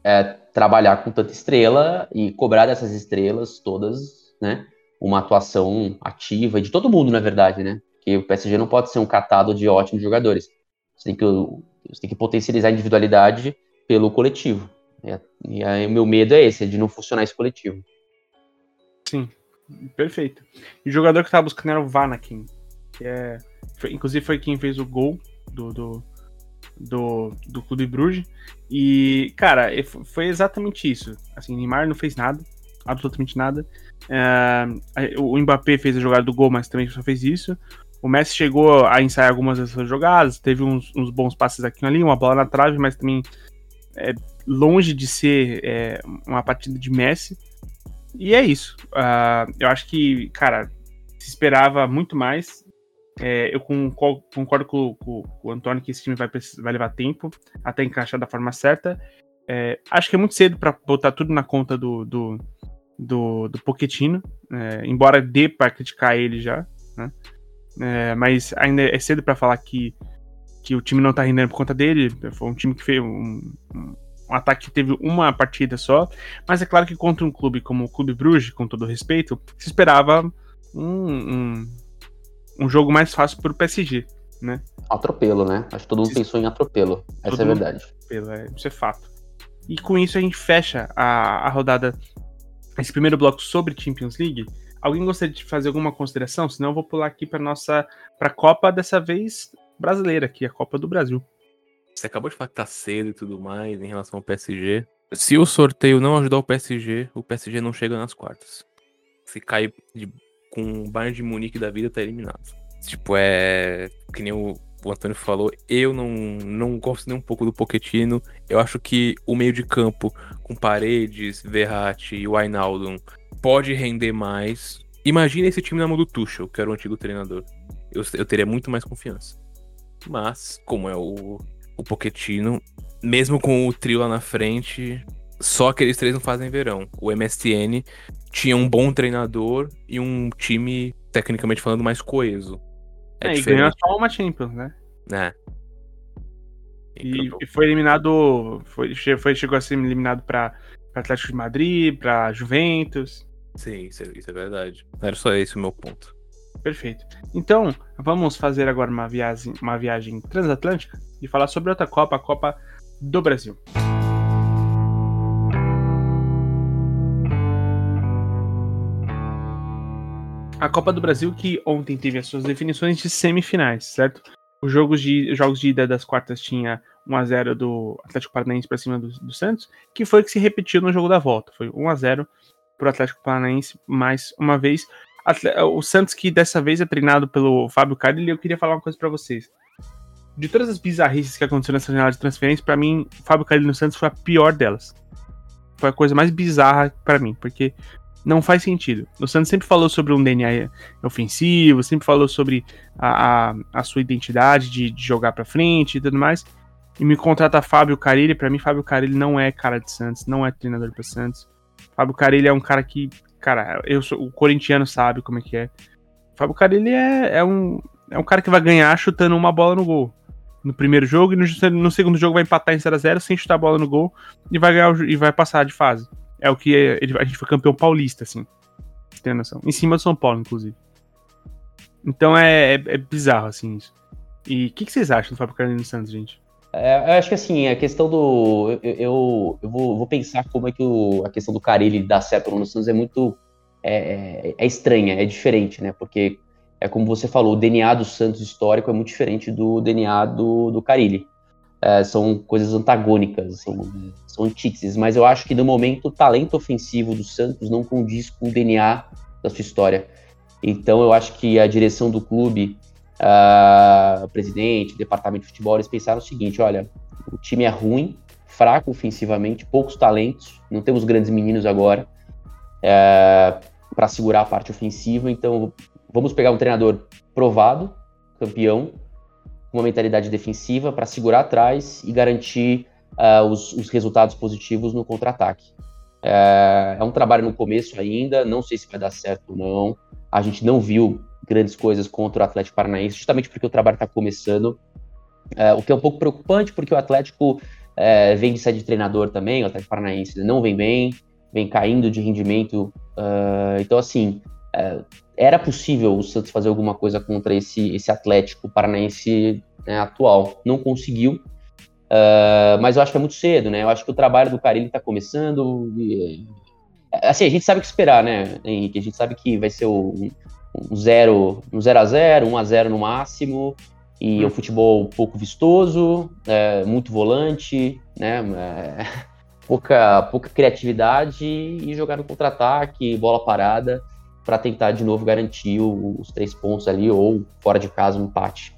é, trabalhar com tanta estrela e cobrar dessas estrelas todas, né? Uma atuação ativa de todo mundo, na verdade, né? Porque o PSG não pode ser um catado de ótimos jogadores. Você tem que, você tem que potencializar a individualidade pelo coletivo. E aí o meu medo é esse, é de não funcionar esse coletivo. Sim, perfeito. E o jogador que tava buscando era o Vanakin, que é. Foi, inclusive foi quem fez o gol do, do, do, do Clube Bruges. E, cara, foi exatamente isso. Assim, Neymar não fez nada. absolutamente nada. É, o Mbappé fez a jogada do gol, mas também só fez isso. O Messi chegou a ensaiar algumas dessas jogadas, teve uns, uns bons passes aqui e ali, uma bola na trave, mas também é longe de ser é, uma partida de Messi. E é isso. Uh, eu acho que, cara, se esperava muito mais. É, eu concordo com, com, com, o Antônio que esse time vai, vai levar tempo até encaixar da forma certa. É, acho que é muito cedo para botar tudo na conta do, do, do, do é, embora dê para criticar ele já, né? É, mas ainda é cedo para falar que, que o time não tá rendendo por conta dele. Foi um time que fez um, um, um, ataque que teve uma partida só. Mas é claro que contra um clube como o Clube Bruges, com todo respeito, se esperava um, um, um jogo mais fácil para o PSG, né? Atropelo, né? Acho que todo mundo pensou em atropelo. Essa é a verdade. Atropelo, é, isso é fato. E com isso a gente fecha a, a rodada, esse primeiro bloco sobre Champions League. Alguém gostaria de fazer alguma consideração? Senão eu vou pular aqui para nossa para a Copa dessa vez brasileira, aqui a Copa do Brasil. Você acabou de falar que tá cedo e tudo mais em relação ao PSG. Se o sorteio não ajudar o PSG, o PSG não chega nas quartas. Se cair de, com o Bayern de Munique da vida, tá eliminado. Tipo, é. Que nem o, o Antônio falou, eu não, não gosto nem um pouco do Pochettino. Eu acho que o meio de campo, com Paredes, Verratti e o Ainaldon, pode render mais. Imagina esse time na mão do Tuchel, que era o antigo treinador. Eu, eu teria muito mais confiança. Mas, como é o, o Pochettino, mesmo com o trio lá na frente, só aqueles três não fazem verão. O MSN tinha um bom treinador e um time, tecnicamente falando, mais coeso. É, é e ganhou só uma Champions, né? É. E, e, foi eliminado. Foi, foi, chegou a ser eliminado para Atlético de Madrid, para Juventus. Sim, isso é, isso é verdade. Era só esse o meu ponto. Perfeito. Então, vamos fazer agora uma viagem, uma viagem transatlântica e falar sobre outra Copa, a Copa do Brasil. A Copa do Brasil que ontem teve as suas definições de semifinais, certo? Os jogos de, jogos de ida das quartas tinha 1x0 do Atlético Paranaense para cima do, do, Santos, que foi o que se repetiu no jogo da volta. Foi 1x0 para o Atlético Paranaense mais uma vez. O Santos, que dessa vez é treinado pelo Fábio Carilli, eu queria falar uma coisa para vocês. De todas as bizarrices que aconteceram nessa janela de transferência, para mim, Fábio Carilli no Santos foi a pior delas. Foi a coisa mais bizarra para mim, porque não faz sentido. O Santos sempre falou sobre um DNA ofensivo, sempre falou sobre a, a, a sua identidade de, de jogar para frente e tudo mais. E me contrata Fábio Carilli, para mim Fábio Carilli não é cara de Santos, não é treinador para Santos. Fábio Carilli é um cara que, cara, eu sou, o corintiano sabe como é que é. Fábio Carilli é, é, um, é um cara que vai ganhar chutando uma bola no gol. No primeiro jogo e no, no segundo jogo vai empatar em 0x0 sem chutar a bola no gol e vai ganhar e vai passar de fase. É o que ele, a gente foi campeão paulista, assim. Tem noção. Em cima do São Paulo, inclusive. Então é, é, é bizarro, assim, isso. E o que, que, vocês acham do Fábio Carilli Santos, gente? É, eu acho que assim, a questão do. Eu, eu, eu vou, vou, pensar como é que o, a questão do Carilli dar certo no Santos é muito. É, é, é, estranha, é diferente, né? Porque é como você falou, o DNA do Santos histórico é muito diferente do DNA do, do Carilli. É, são coisas antagônicas, são, são antíteses, mas eu acho que no momento o talento ofensivo do Santos não condiz com o DNA da sua história. Então eu acho que a direção do clube uh, presidente, o departamento de futebol, eles pensaram o seguinte: olha, o time é ruim, fraco ofensivamente, poucos talentos, não temos grandes meninos agora é, para segurar a parte ofensiva, então vamos pegar um treinador provado, campeão, uma mentalidade defensiva para segurar atrás e garantir uh, os, os, resultados positivos no contra-ataque. É, é um trabalho no começo ainda, não sei se vai dar certo ou não. A gente não viu grandes coisas contra o Atlético Paranaense, justamente porque o trabalho está começando. É, o que é um pouco preocupante, porque o Atlético é, vem de sede de treinador também, o Atlético Paranaense não vem bem, vem caindo de rendimento. Uh, então, assim, é, era possível o Santos fazer alguma coisa contra esse, esse Atlético Paranaense né, atual. Não conseguiu, uh, mas eu acho que é muito cedo, né? Eu acho que o trabalho do Carilli está começando. E, assim, a gente sabe o que esperar, né, Henrique? A gente sabe que vai ser o, um 0 um zero a 0 1 a 0 no máximo, e hum. um futebol pouco vistoso, é, muito volante, né? É, *laughs* pouca, pouca criatividade e jogar no contra-ataque, bola parada, para tentar de novo garantir os três pontos ali ou fora de casa um empate.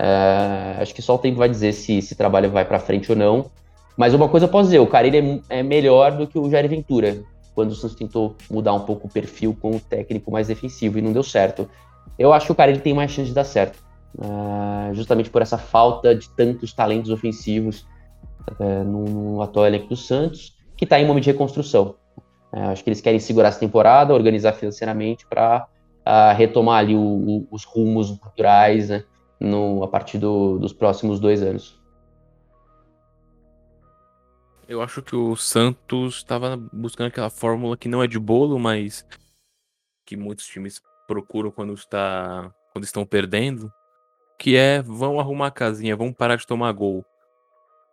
É, acho que só o tempo vai dizer se esse trabalho vai para frente ou não. Mas uma coisa eu posso dizer, o Carilli é, é melhor do que o Jair Ventura, quando o Santos tentou mudar um pouco o perfil com o técnico mais defensivo e não deu certo. Eu acho que o Carilli tem mais chance de dar certo, é, justamente por essa falta de tantos talentos ofensivos é, no, no, atual elenco do Santos, que está em momento de reconstrução. Acho que eles querem segurar essa temporada, organizar financeiramente para retomar ali o, o, os rumos naturais né, no, a partir do, dos próximos dois anos. Eu acho que o Santos estava buscando aquela fórmula que não é de bolo, mas que muitos times procuram quando está quando estão perdendo, que é vão arrumar a casinha, vão parar de tomar gol.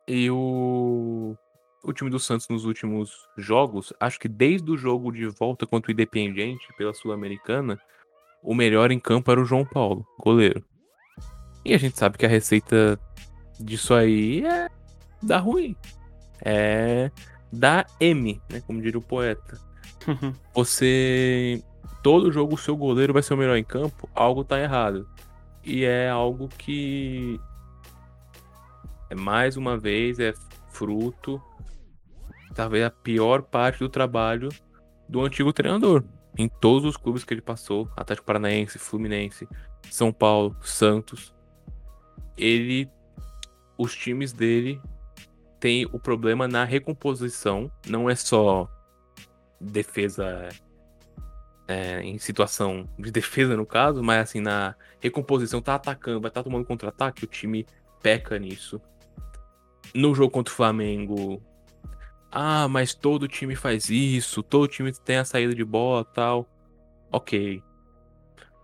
E o o time do Santos nos últimos jogos, acho que desde o jogo de volta contra o Independiente pela Sul-Americana, o melhor em campo era o João Paulo, goleiro. E a gente sabe que a receita disso aí é dar ruim é da M, né? Como diria o poeta. Uhum. *laughs* Você. Todo jogo o seu goleiro vai ser o melhor em campo, algo tá errado. E é algo que. É mais uma vez, é fruto. Talvez a pior parte do trabalho do antigo treinador. Em todos os clubes que ele passou, Atlético Paranaense, Fluminense, São Paulo, Santos. Ele. Os times dele tem o problema na recomposição, não é só defesa é, em situação de defesa no caso, mas assim, na recomposição, tá atacando, vai estar tá tomando contra-ataque, o time peca nisso. No jogo contra o Flamengo, ah, mas todo time faz isso, todo time tem a saída de bola tal. Ok.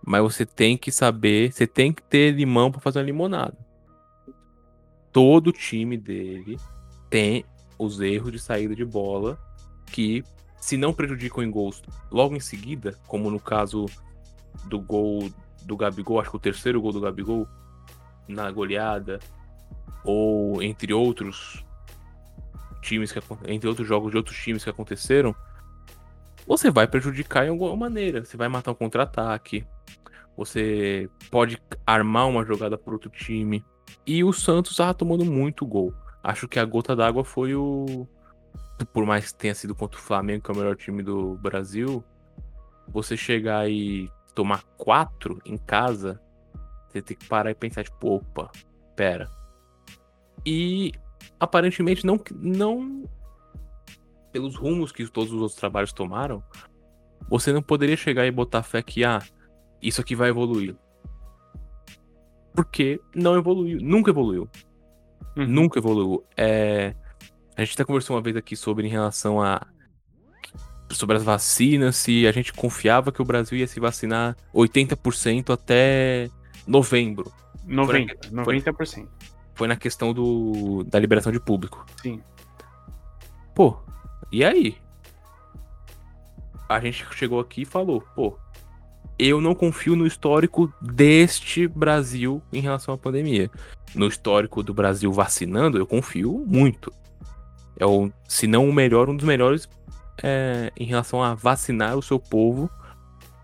Mas você tem que saber, você tem que ter limão para fazer uma limonada. Todo time dele tem os erros de saída de bola que, se não prejudicam em gols logo em seguida, como no caso do gol do Gabigol, acho que o terceiro gol do Gabigol na goleada, ou entre outros times que entre outros jogos de outros times que aconteceram, você vai prejudicar em alguma maneira. Você vai matar um contra-ataque. Você pode armar uma jogada para outro time. E o Santos estava tomando muito gol. Acho que a gota d'água foi o. Por mais que tenha sido contra o Flamengo, que é o melhor time do Brasil, você chegar e tomar quatro em casa, você tem que parar e pensar, tipo, opa, pera. E aparentemente não. não pelos rumos que todos os outros trabalhos tomaram, você não poderia chegar e botar fé que, ah, isso aqui vai evoluir. Porque não evoluiu, nunca evoluiu. Uhum. Nunca evoluiu. É... A gente até conversou uma vez aqui sobre em relação a. Sobre as vacinas, se a gente confiava que o Brasil ia se vacinar 80% até novembro. 90%. Foi na, 90%. Foi, foi na questão do, da liberação de público. Sim. Pô, e aí? A gente chegou aqui e falou, pô, eu não confio no histórico deste Brasil em relação à pandemia. No histórico do Brasil vacinando, eu confio muito. É o, se não o melhor, um dos melhores é, em relação a vacinar o seu povo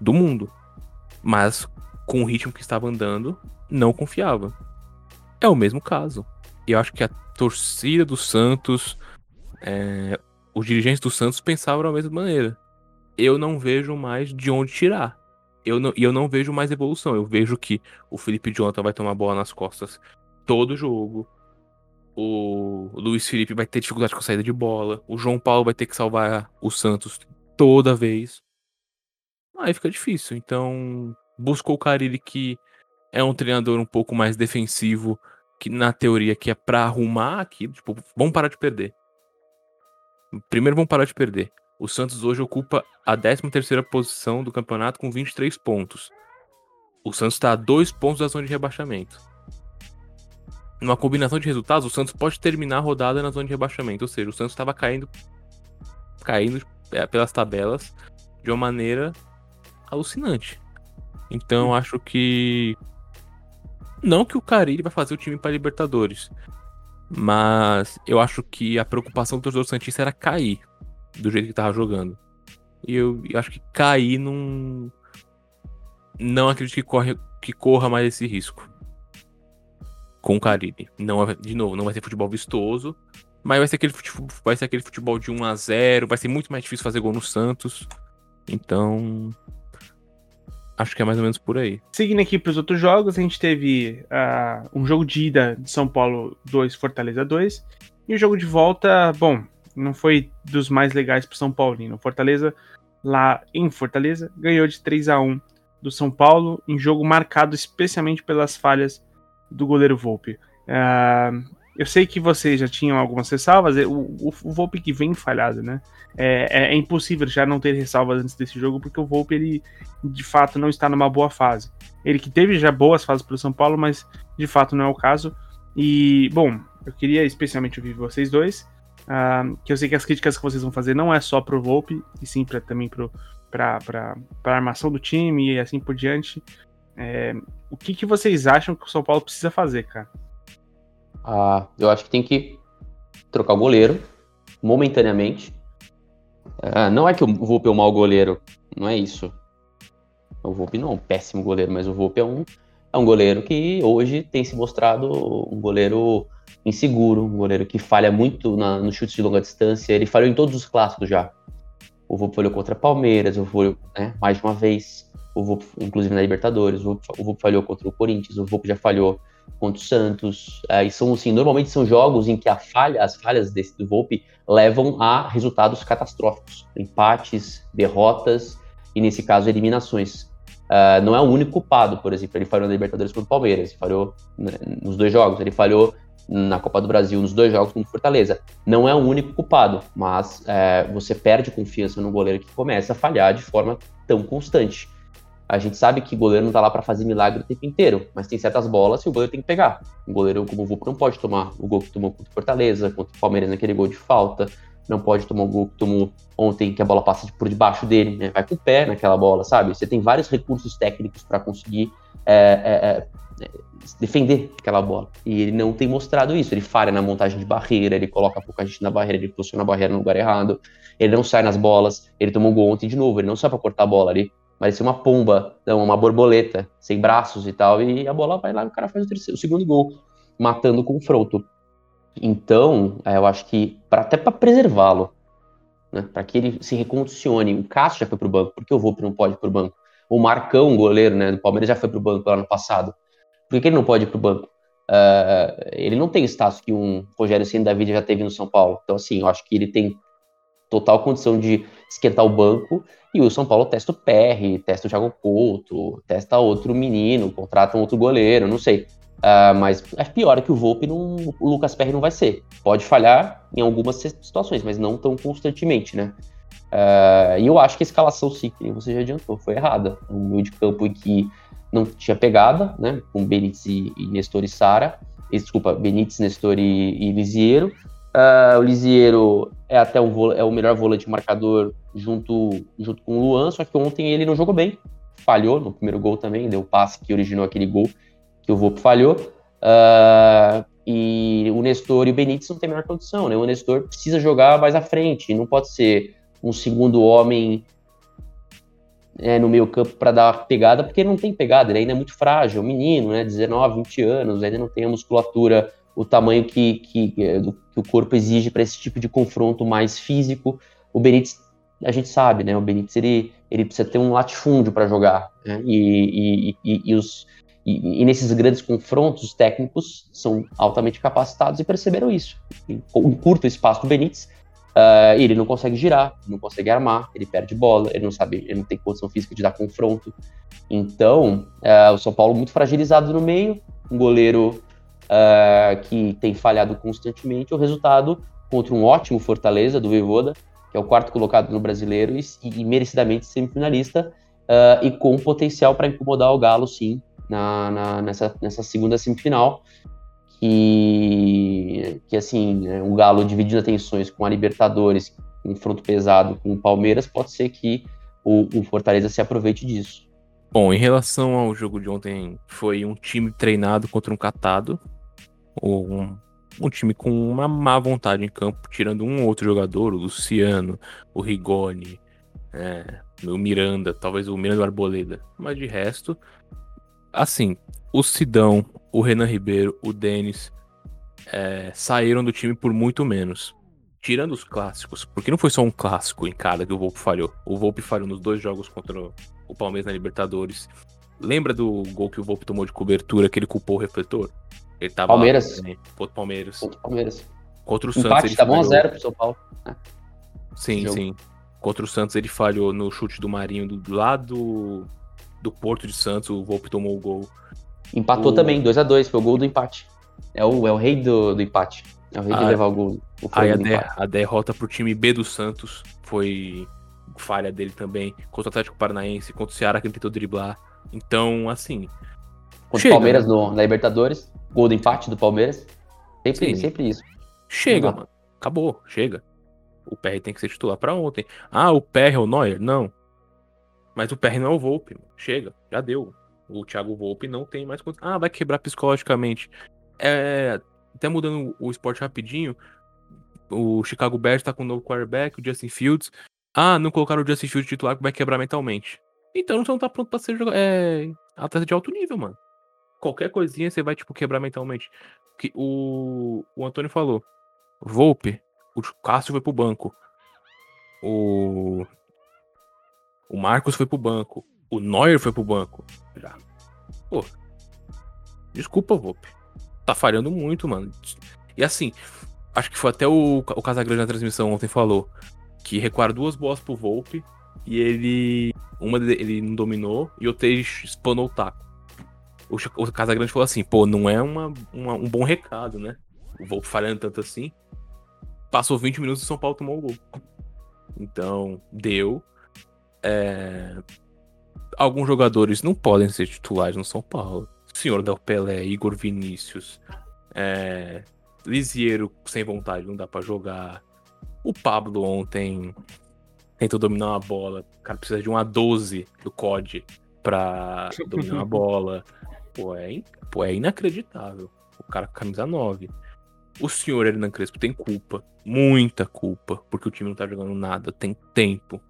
do mundo. Mas com o ritmo que estava andando, não confiava. É o mesmo caso. E eu acho que a torcida do Santos, é, os dirigentes do Santos pensavam da mesma maneira. Eu não vejo mais de onde tirar eu não, e eu não vejo mais evolução. Eu vejo que o Felipe Jonathan vai tomar bola nas costas todo jogo. O Luiz Felipe vai ter dificuldade com a saída de bola. O João Paulo vai ter que salvar o Santos toda vez. Aí fica difícil. Então, buscou o Carilli que é um treinador um pouco mais defensivo, que na teoria que é pra arrumar aquilo. Tipo, vamos parar de perder. Primeiro vamos parar de perder. O Santos hoje ocupa a 13ª posição do campeonato com 23 pontos. O Santos está a dois pontos da zona de rebaixamento. Numa combinação de resultados, o Santos pode terminar a rodada na zona de rebaixamento. Ou seja, o Santos estava caindo, caindo é, pelas tabelas de uma maneira alucinante. Então, acho que não que o Carille vai fazer o time para Libertadores, Mas eu acho que a preocupação do torcedor Santista era cair do jeito que tava jogando. E eu, eu acho que cair não. Não acredito que, corre, que corra mais esse risco. Com o Carilli. Não, de novo, não vai ser futebol vistoso. Mas vai ser aquele futebol, vai ser aquele futebol de 1 a 0 Vai ser muito mais difícil fazer gol no Santos. Então. Acho que é mais ou menos por aí. Seguindo aqui para os outros jogos, a gente teve uh, um jogo de ida de São Paulo 2, Fortaleza 2. E o jogo de volta, bom, não foi dos mais legais para São Paulino. Fortaleza, lá em Fortaleza, ganhou de 3 a 1 do São Paulo, em jogo marcado especialmente pelas falhas do goleiro Volpe. Uh, eu sei que vocês já tinham algumas ressalvas, o, o, o Volpe que vem falhado, né? É, é, é, impossível já não ter ressalvas antes desse jogo, porque o Volpe, ele de fato não está numa boa fase. Ele que teve já boas fases pelo São Paulo, mas de fato não é o caso. E, bom, eu queria especialmente ouvir vocês dois, uh, que eu sei que as críticas que vocês vão fazer não é só pro Volpe, e sim pra, também pra, pra armação do time e assim por diante. É, o que, que vocês acham que o São Paulo precisa fazer, cara? Ah, eu acho que tem que trocar o goleiro momentaneamente. Ah, não é que o Volpe é um mau goleiro, não é isso. O Volpe não é um péssimo goleiro, mas o Volpe é um, é um goleiro que hoje tem se mostrado um goleiro inseguro, um goleiro que falha muito na, no chute de longa distância. Ele falhou em todos os clássicos já. O Volpe falhou contra Palmeiras, o Volpe né, mais de uma vez. O Volpe, inclusive na Libertadores, o Volpe, o Volpe falhou contra o Corinthians, o Volpe já falhou contra o Santos. É, e são, assim, normalmente são jogos em que falha, as falhas desse, do Volpe levam a resultados catastróficos, empates, derrotas e, nesse caso, eliminações. Uh, não é o único culpado, por exemplo, ele falhou na Libertadores contra o Palmeiras, ele falhou né, nos dois jogos, ele falhou na Copa do Brasil nos dois jogos contra o Fortaleza. Não é o único culpado, mas é, você perde confiança no goleiro que começa a falhar de forma tão constante. A gente sabe que o goleiro não tá lá para fazer milagre o tempo inteiro, mas tem certas bolas que o goleiro tem que pegar. O goleiro, como o Vulco, não pode tomar o gol que tomou contra o Fortaleza, contra o Palmeiras naquele gol de falta, não pode tomar o gol que tomou ontem, que a bola passa por debaixo dele, né? vai com o pé naquela bola, sabe? Você tem vários recursos técnicos para conseguir é, é, é, defender aquela bola. E ele não tem mostrado isso. Ele falha na montagem de barreira, ele coloca pouca gente na barreira, ele posiciona a barreira no lugar errado, ele não sai nas bolas, ele tomou gol ontem de novo, ele não sai para cortar a bola ali parecia uma pomba, não, uma borboleta, sem braços e tal, e a bola vai lá e o cara faz o, terceiro, o segundo gol, matando o confronto. Então, é, eu acho que, pra, até para preservá-lo, né, para que ele se recondicione, o Cássio já foi pro banco, por que o Volpe não pode ir pro banco? O Marcão, goleiro né, do Palmeiras, já foi pro banco lá no passado. Por que ele não pode ir pro banco? Uh, ele não tem o status que um Rogério Ceni da vida já teve no São Paulo. Então, assim, eu acho que ele tem total condição de esquentar o banco. E o São Paulo testa o PR, testa o Thiago Couto, testa outro menino, contrata um outro goleiro, não sei. Uh, mas é pior que o Volpe, não, o Lucas Perry não vai ser. Pode falhar em algumas situações, mas não tão constantemente, né? Uh, e eu acho que a escalação, sim, que você já adiantou, foi errada. Um meio de campo em que não tinha pegada, né? Com Benítez e, e Nestor e Sara. Desculpa, Benítez, Nestor e, e Lisiero. Uh, o Lisiero é até um é o melhor volante marcador junto, junto com o Luan, só que ontem ele não jogou bem. Falhou no primeiro gol também, deu o passe que originou aquele gol que o Volpe falhou. Uh, e o Nestor e o Benítez não tem a menor condição, né? O Nestor precisa jogar mais à frente, não pode ser um segundo homem é, no meio campo para dar pegada, porque ele não tem pegada, ele ainda é muito frágil, menino, né? 19, 20 anos, ainda não tem a musculatura o tamanho que, que, que o corpo exige para esse tipo de confronto mais físico. O Benítez, a gente sabe, né? O Benítez ele, ele precisa ter um latifúndio para jogar. Né? E, e, e, e, os, e, nesses grandes confrontos, os técnicos são altamente capacitados e perceberam isso. Em um curto espaço do Benítez, uh, ele não consegue girar, não consegue armar, ele perde bola, ele não sabe, ele não tem condição física de dar confronto. Então, uh, o São Paulo muito fragilizado no meio, um goleiro uh, que tem falhado constantemente, o resultado contra um ótimo Fortaleza do Voivoda, que é o quarto colocado no brasileiro e, e merecidamente semifinalista, uh, e com potencial para incomodar o Galo, sim, na, na, nessa, nessa segunda semifinal. Que, que assim, né, o Galo dividindo atenções com a Libertadores, um confronto pesado com o Palmeiras, pode ser que o, o Fortaleza se aproveite disso. Bom, em relação ao jogo de ontem, foi um time treinado contra um catado um, um time com uma má vontade em campo, tirando um outro jogador, o Luciano, o Rigoni, é, o Miranda, talvez o Miranda Arboleda. Mas de resto, assim, o Sidão, o Renan Ribeiro, o Denis é, saíram do time por muito menos. Tirando os clássicos, porque não foi só um clássico em cada que o Volpe falhou. O Volpe falhou nos dois jogos contra o Palmeiras na Libertadores. Lembra do gol que o Volpe tomou de cobertura que ele culpou o refletor? Ele tava Palmeiras. Lá, contra o Palmeiras. Contra o Palmeiras. Contra o Empate, Santos. Ele tá 1 a. 0 pro São Paulo. Sim, jogo. sim. Contra o Santos ele falhou no chute do Marinho do lado do Porto de Santos. O Volpe tomou o gol. Empatou O- também, 2 a 2 foi o gol do empate. É o, é o rei do, do empate. É o rei de Ah, levar o gol. O Aí a, frango do de- empate. a derrota pro time B do Santos foi falha dele também. Contra o Atlético Paranaense, contra o Ceará que ele tentou driblar. Então, assim, Contra o Palmeiras no, na Libertadores. Gol do empate do Palmeiras. Sempre, Sim. sempre isso. chega, mano. Acabou, chega. O PR tem que ser titular pra ontem. Ah, o PR é o Neuer? Não. Mas o PR não é o Volpe. mano. Chega, já deu. O Thiago Volpe não tem mais. Ah, vai quebrar psicologicamente. É, até mudando o esporte rapidinho. O Chicago Bears tá com um novo quarterback, o Justin Fields. Ah, não colocaram o Justin Fields titular que vai quebrar mentalmente. Então você não tá pronto pra ser é, atleta de alto nível, mano. Qualquer coisinha você vai, tipo, quebrar mentalmente. Que o, o Antônio falou. Volpe, o Cássio foi pro banco. O. O Marcos foi pro banco. O Neuer foi pro banco. Já. Pô. Desculpa, Volpe. Tá falhando muito, mano. E assim, acho que foi até o, o Casagrande na transmissão ontem falou que recuaram duas bolas pro Volpe e ele. Uma ele não dominou e outra ele espanou o taco. O, o Casagrande falou assim, pô, não é uma, uma- um bom recado, né? O Volpe falhando tanto assim. Passou 20 minutos e o São Paulo tomou o gol. Então, deu. É, Alguns jogadores não podem ser titulares no São Paulo. Senhor Del Pelé, Igor Vinícius, é... Sem vontade, não dá pra jogar. O Pablo ontem tentou dominar uma bola. O cara precisa de uma 12 do COD pra dominar uma bola. *laughs* Pô é, Pô, é inacreditável. O cara com camisa 9. O senhor Hernan Crespo tem culpa. Muita culpa. Porque o time não tá jogando nada. Tem tempo.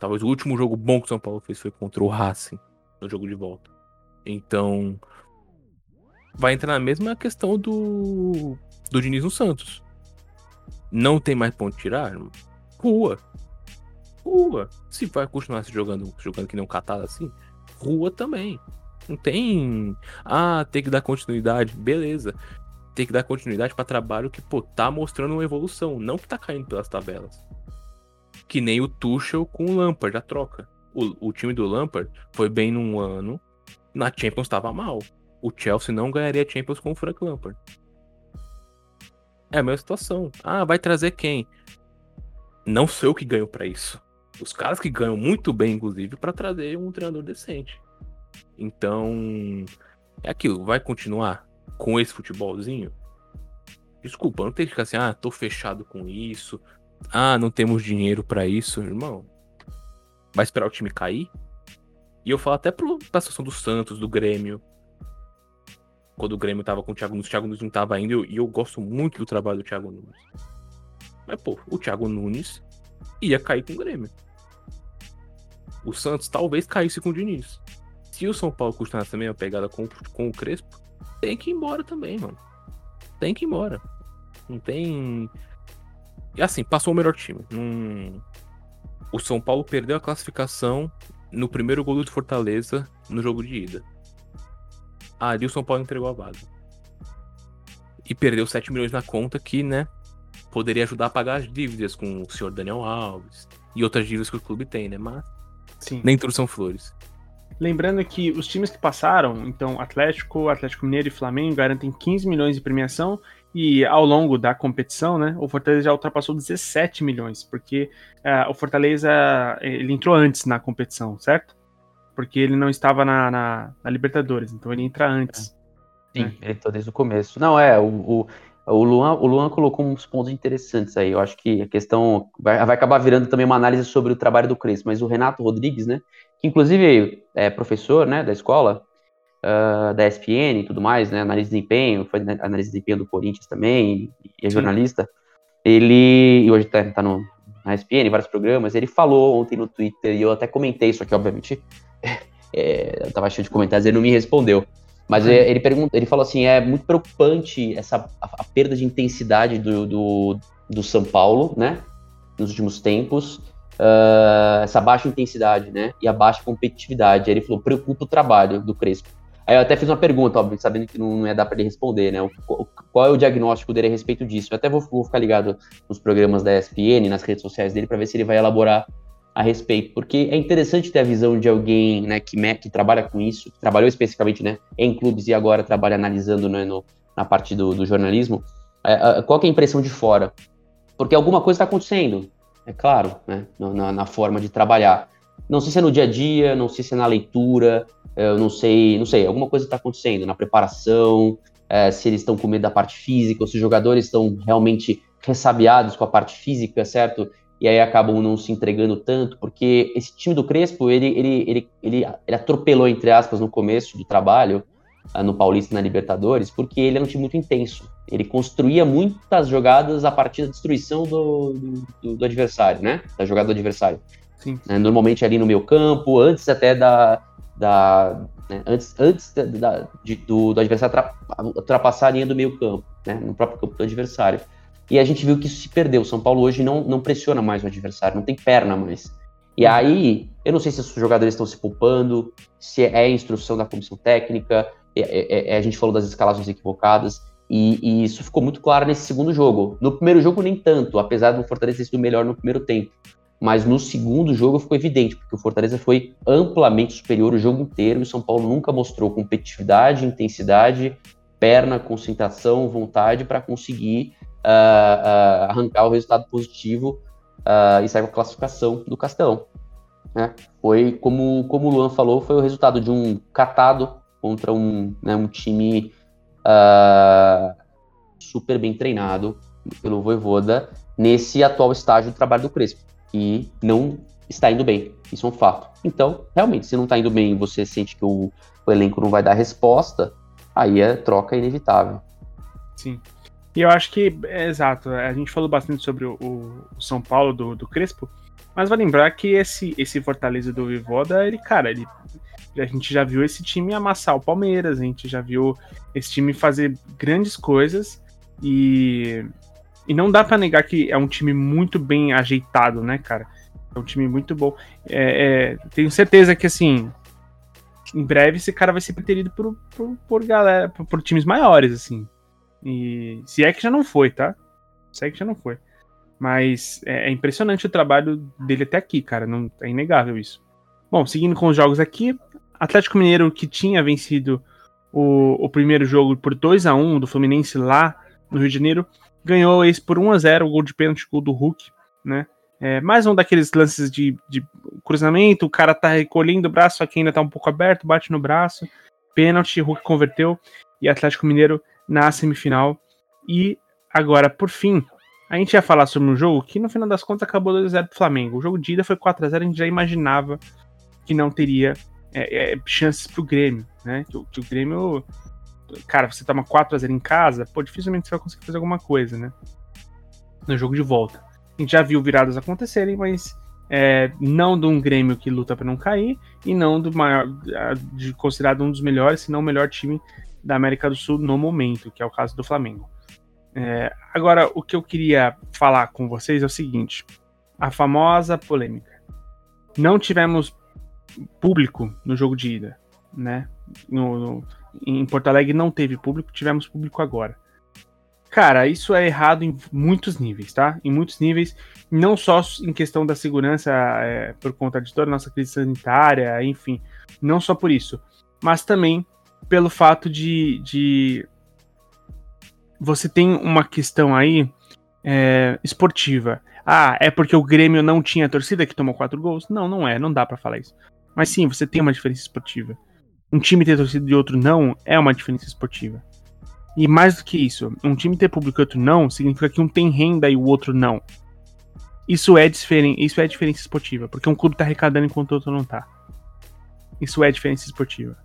Talvez o último jogo bom que o São Paulo fez foi contra o Racing. No jogo de volta. Então. Vai entrar na mesma questão do. Do Diniz no Santos. Não tem mais ponto de tirar? Rua. Rua. Se vai continuar se jogando, jogando que nem um catado assim, rua também. Não tem. Ah, tem que dar continuidade. Beleza. Tem que dar continuidade pra trabalho que, pô, tá mostrando uma evolução. Não que tá caindo pelas tabelas. Que nem o Tuchel com o Lampard, a troca. O, o time do Lampard foi bem num ano. Na Champions tava mal. O Chelsea não ganharia Champions com o Frank Lampard. É a mesma situação. Ah, vai trazer quem? Não sou eu que ganho pra isso. Os caras que ganham muito bem, inclusive, pra trazer um treinador decente. Então, é aquilo. Vai continuar com esse futebolzinho? Desculpa, não tem que ficar assim, ah, tô fechado com isso. Ah, não temos dinheiro pra isso, irmão. Vai esperar o time cair? E eu falo até pro, pra situação do Santos, do Grêmio. Quando o Grêmio tava com o Thiago Nunes, o Thiago Nunes não tava ainda, e eu, e eu gosto muito do trabalho do Thiago Nunes. Mas, pô, o Thiago Nunes ia cair com o Grêmio. O Santos talvez caísse com o Diniz. Se o São Paulo continuar também a pegada com, com o Crespo, tem que ir embora também, mano. Tem que ir embora. Não tem. E assim, passou o melhor time. O São Paulo perdeu a classificação no primeiro gol do Fortaleza no jogo de ida. Ali o São Paulo entregou a vaga. E perdeu 7 milhões na conta que, né, poderia ajudar a pagar as dívidas com o senhor Daniel Alves e outras dívidas que o clube tem, né? Mas Sim. nem tudo são flores. Lembrando que os times que passaram, então Atlético, Atlético Mineiro e Flamengo garantem 15 milhões de premiação e ao longo da competição, né, o Fortaleza já ultrapassou 17 milhões, porque ah, o Fortaleza ele entrou antes na competição, certo? Porque ele não estava na, na- na Libertadores, então ele entra antes. Sim, ele tá desde o começo. Não, é, o, o, o, Luan, o Luan colocou uns pontos interessantes aí. Eu acho que a questão vai, vai acabar virando também uma análise sobre o trabalho do Crespo, mas o Renato Rodrigues, né, que inclusive é professor, né, da escola, uh, da ESPN e tudo mais, né, analista de desempenho, foi analista de desempenho do Corinthians também, e é jornalista, ele, e hoje tá, tá no, na ESPN, vários programas, ele falou ontem no Twitter, e eu até comentei isso aqui, obviamente, *laughs* é, eu tava cheio de comentários, ele não me respondeu, mas uhum. ele, pergunta, ele falou assim, é muito preocupante essa, a, a perda de intensidade do, do, do São Paulo, né, nos últimos tempos, uh, essa baixa intensidade, né, e a baixa competitividade. Aí ele falou, preocupa o trabalho do Crespo. Aí eu até fiz uma pergunta, óbvio, sabendo que não ia dar para ele responder, né? O, qual é o diagnóstico dele a respeito disso? Eu até vou, vou ficar ligado nos programas da ESPN, nas redes sociais dele, para ver se ele vai elaborar a respeito, porque é interessante ter a visão de alguém né, que, que trabalha com isso, que trabalhou especificamente né, em clubes e agora trabalha analisando né, no, na parte do, do jornalismo. É, qual é a impressão de fora? Porque alguma coisa está acontecendo, é claro, né, na, na, forma de trabalhar. Não sei se é no dia a dia, não sei se é na leitura, eu não sei, não sei, alguma coisa está acontecendo na preparação, é, se eles estão com medo da parte física, ou se os jogadores estão realmente ressabiados com a parte física, certo? E aí acabam não se entregando tanto, porque esse time do Crespo, ele, ele, ele, ele, ele atropelou, entre aspas, no começo do trabalho, no Paulista e na Libertadores, porque ele era um time muito intenso. Ele construía muitas jogadas a partir da destruição do, do, do adversário, né? Da jogada do adversário. Né? Normalmente ali no meio campo, antes até da. da né? Antes, antes da, da de, do, do, adversário ultrapassar a linha do meio campo, né? No próprio campo do adversário. E a gente viu que isso se perdeu. O São Paulo hoje não, não pressiona mais o adversário, não tem perna mais. E uhum. aí, eu não sei se os jogadores estão se poupando, se é instrução da comissão técnica, é, é, é, a gente falou das escalações equivocadas, e, e, isso ficou muito claro nesse segundo jogo. No primeiro jogo, nem tanto, apesar do Fortaleza ter sido melhor no primeiro tempo. Mas no segundo jogo ficou evidente, porque o Fortaleza foi amplamente superior o jogo inteiro e o São Paulo nunca mostrou competitividade, intensidade, perna, concentração, vontade para conseguir uh, uh, arrancar o resultado positivo uh, e sair com a classificação do Castelão. Né? Foi, como, como o Luan falou, foi o resultado de um catado contra um, né, um time uh, super bem treinado pelo Voivoda nesse atual estágio do trabalho do Crespo, que não está indo bem. Isso é um fato. Então, realmente, se não está indo bem e você sente que o, o, elenco não vai dar resposta, aí a troca é inevitável. Sim. E eu acho que, é, exato, a gente falou bastante sobre o, o São Paulo do, do Crespo, mas vai lembrar que esse, esse Fortaleza do Vivoda, ele, cara, ele a gente já viu esse time amassar o Palmeiras, a gente já viu esse time fazer grandes coisas e, e não dá para negar que é um time muito bem ajeitado, né, cara? É um time muito bom. É, é, tenho certeza que, assim, em breve esse cara vai ser preterido por, por, por galera, por, por, times maiores, assim. E se é que já não foi, tá? Se é que já não foi. Mas é, é impressionante o trabalho dele até aqui, cara. Não, é inegável isso. Bom, seguindo com os jogos aqui, Atlético Mineiro, que tinha vencido o, o primeiro jogo por 2 a 1 do Fluminense lá no Rio de Janeiro, ganhou esse por 1 a 0 o gol de pênalti, gol do Hulk, né? É, mais um daqueles lances de, de, cruzamento, o cara tá recolhendo o braço, aqui ainda tá um pouco aberto, bate no braço, pênalti, Hulk converteu, e Atlético Mineiro na semifinal. E agora, por fim, a gente ia falar sobre um jogo que no final das contas acabou 2x0 pro Flamengo. O jogo de ida foi 4x0, a gente já imaginava que não teria é, é, chances pro Grêmio, né? Que, que, o Grêmio. Cara, você toma 4x0 em casa, pô, dificilmente você vai conseguir fazer alguma coisa, né? No jogo de volta. A gente já viu viradas acontecerem, mas é, não de um Grêmio que luta para não cair e não do maior, de considerado um dos melhores, se não o melhor time da América do Sul no momento, que é o caso do Flamengo. É, agora, o que eu queria falar com vocês é o seguinte: a famosa polêmica. Não tivemos público no jogo de ida, né? No, no, em Porto Alegre não teve público, tivemos público agora. Cara, isso é errado em muitos níveis, tá? Em muitos níveis, não só em questão da segurança é, por conta de toda a nossa crise sanitária, enfim, não só por isso, mas também pelo fato de, de você tem uma questão aí é, esportiva. Ah, é porque o Grêmio não tinha torcida que tomou quatro gols? Não, não é, não dá para falar isso. Mas sim, você tem uma diferença esportiva. Um time ter torcida e outro não é uma diferença esportiva. E mais do que isso, um time ter público e outro não, significa que um tem renda e o outro não. Isso é, isso é diferença esportiva, porque um clube tá arrecadando enquanto o outro não tá. Isso é diferença esportiva.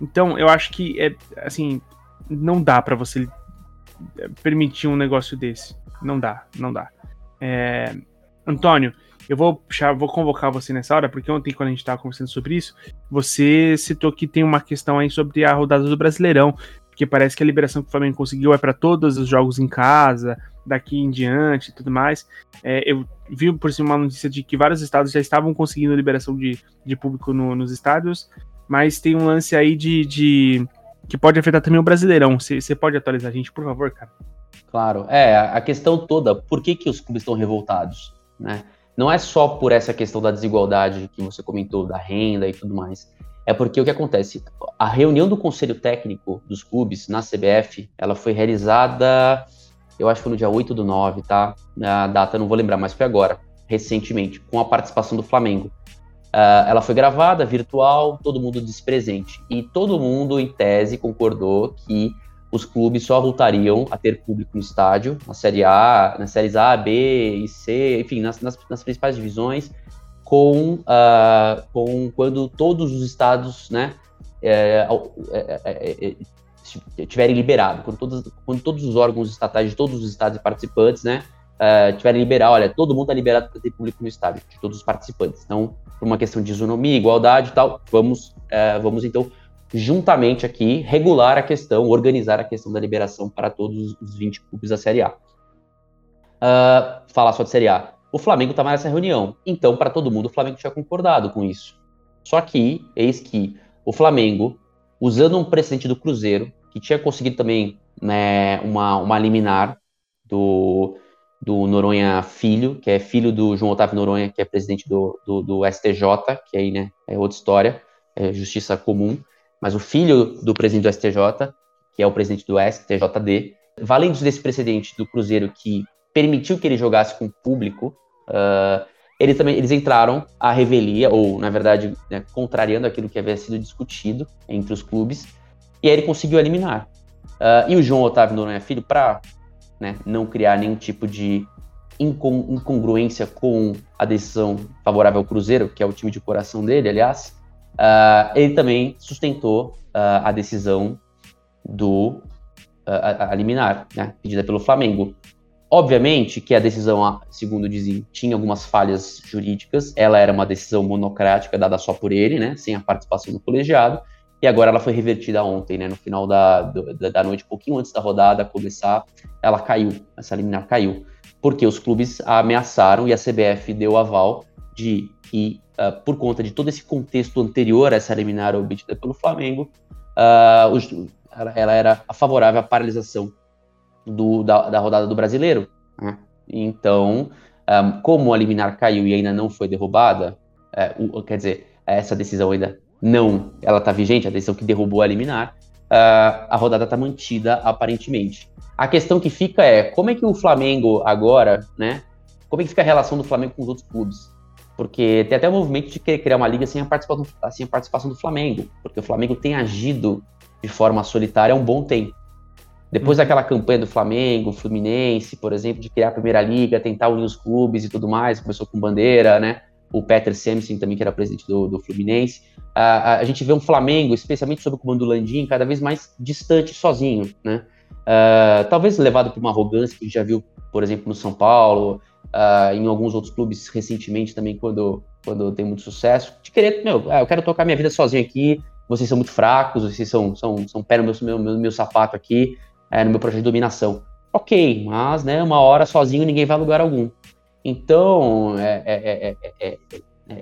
Então, eu acho que é assim, não dá para você permitir um negócio desse. Não dá, não dá. É... Antônio, eu vou puxar, vou convocar você nessa hora, porque ontem, quando a gente estava conversando sobre isso, você citou que tem uma questão aí sobre a rodada do Brasileirão, porque parece que a liberação que o Flamengo conseguiu é para todos os jogos em casa, daqui em diante e tudo mais. É, eu vi por cima uma notícia de que vários estados já estavam conseguindo liberação de, de público no, nos estádios, mas tem um lance aí de, de que pode afetar também o Brasileirão. Você pode atualizar a gente, por favor, cara? Claro, é, a questão toda, por que, que os clubes estão revoltados, né? Não é só por essa questão da desigualdade que você comentou, da renda e tudo mais. É porque o que acontece? A reunião do conselho técnico dos clubes na CBF, ela foi realizada, eu acho que foi no dia 8 do 9, tá? A data não vou lembrar, mas foi agora, recentemente, com a participação do Flamengo. Uh, ela foi gravada, virtual, todo mundo despresente. E todo mundo, em tese, concordou que os clubes só voltariam a ter público no estádio, na Série A, nas séries A, B e C, enfim, nas, nas, nas principais divisões, com, uh, com quando todos os estados, né, é, é, é, é, tiverem liberado, quando todos, quando todos os órgãos estatais de todos os estados e participantes, né, uh, tiverem liberado, olha, todo mundo está liberado para ter público no estádio, de todos os participantes. Então, por uma questão de isonomia, igualdade e tal, vamos, uh, vamos então juntamente aqui, regular a questão, organizar a questão da liberação para todos os 20 clubes da Série A. Uh, falar só de Série A. O Flamengo estava nessa reunião, então, para todo mundo, o Flamengo tinha concordado com isso. Só que, eis que o Flamengo, usando um precedente do Cruzeiro, que tinha conseguido também né, uma, uma liminar do, do Noronha Filho, que é filho do João Otávio Noronha, que é presidente do, do, do STJ, que aí né, é outra história, é justiça comum mas o filho do presidente do STJ, que é o presidente do STJD, valendo desse precedente do Cruzeiro que permitiu que ele jogasse com público, uh, eles também eles entraram à revelia, ou na verdade, né, contrariando aquilo que havia sido discutido entre os clubes, e aí ele conseguiu eliminar. Uh, e o João Otávio Noronha Filho, para né, não criar nenhum tipo de incongruência com a decisão favorável ao Cruzeiro, que é o time de coração dele, aliás, Uh, ele também sustentou uh, a decisão do uh, a, a liminar, né, pedida pelo Flamengo. Obviamente que a decisão, segundo dizem, tinha algumas falhas jurídicas. Ela era uma decisão monocrática dada só por ele, né, sem a participação do colegiado. E agora ela foi revertida ontem, né, no final da, do, da noite, um pouquinho antes da rodada começar, ela caiu, essa liminar caiu, porque os clubes a ameaçaram e a CBF deu aval de que uh, por conta de todo esse contexto anterior a essa liminar obtida pelo Flamengo, uh, os, ela era favorável à paralisação do, da, da, rodada do brasileiro. Né? Então, um, como a liminar caiu e ainda não foi derrubada, é, o, quer dizer, essa decisão ainda não, ela está vigente, a decisão que derrubou a liminar, uh, a rodada está mantida aparentemente. A questão que fica é como é que o Flamengo agora, né? Como é que fica a relação do Flamengo com os outros clubes? Porque tem até o movimento de querer criar uma liga sem a, participação, sem a participação do Flamengo, porque o Flamengo tem agido de forma solitária há um bom tempo. Depois uhum. daquela campanha do Flamengo, Fluminense, por exemplo, de criar a primeira liga, tentar unir os clubes e tudo mais, começou com Bandeira, né? O Peter Semsin também, que era presidente do, do Fluminense. A, a, a, gente vê um Flamengo, especialmente sob o comando do Landim, cada vez mais distante, sozinho, né? Uh, talvez levado por uma arrogância que a gente já viu, por exemplo, no São Paulo, uh, em alguns outros clubes recentemente também, quando, quando tem muito sucesso, de querer, meu, ah, eu quero tocar minha vida sozinho aqui, vocês são muito fracos, vocês são, são, são pé no meu, meu, meu, meu sapato aqui, é, no meu projeto de dominação. Ok, mas, né, uma hora sozinho ninguém vai a lugar algum. Então, é, é, é,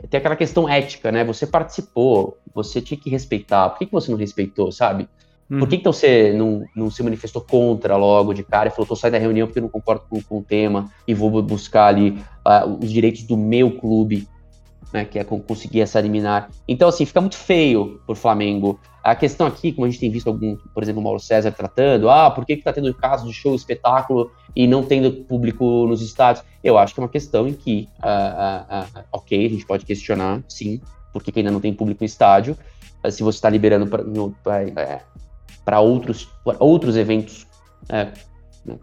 tem aquela questão ética, né? Você participou, você tinha que respeitar. Por que, que você não respeitou, sabe? Uhum. Por que então você não, não se manifestou contra logo de cara e falou, tô saindo da reunião porque eu não concordo com, com o tema e vou buscar ali uh, os direitos do meu clube, né, que é conseguir essa liminar. Então, assim, fica muito feio pro Flamengo. A questão aqui, como a gente tem visto algum, por exemplo, o Mauro César tratando, ah, por que que tá tendo caso de show, espetáculo e não tendo público nos estádios? Eu acho que é uma questão em que, uh, uh, ok, a gente pode questionar, sim, por que, que ainda não tem público no estádio, se você está liberando para para outros, outros eventos é, né,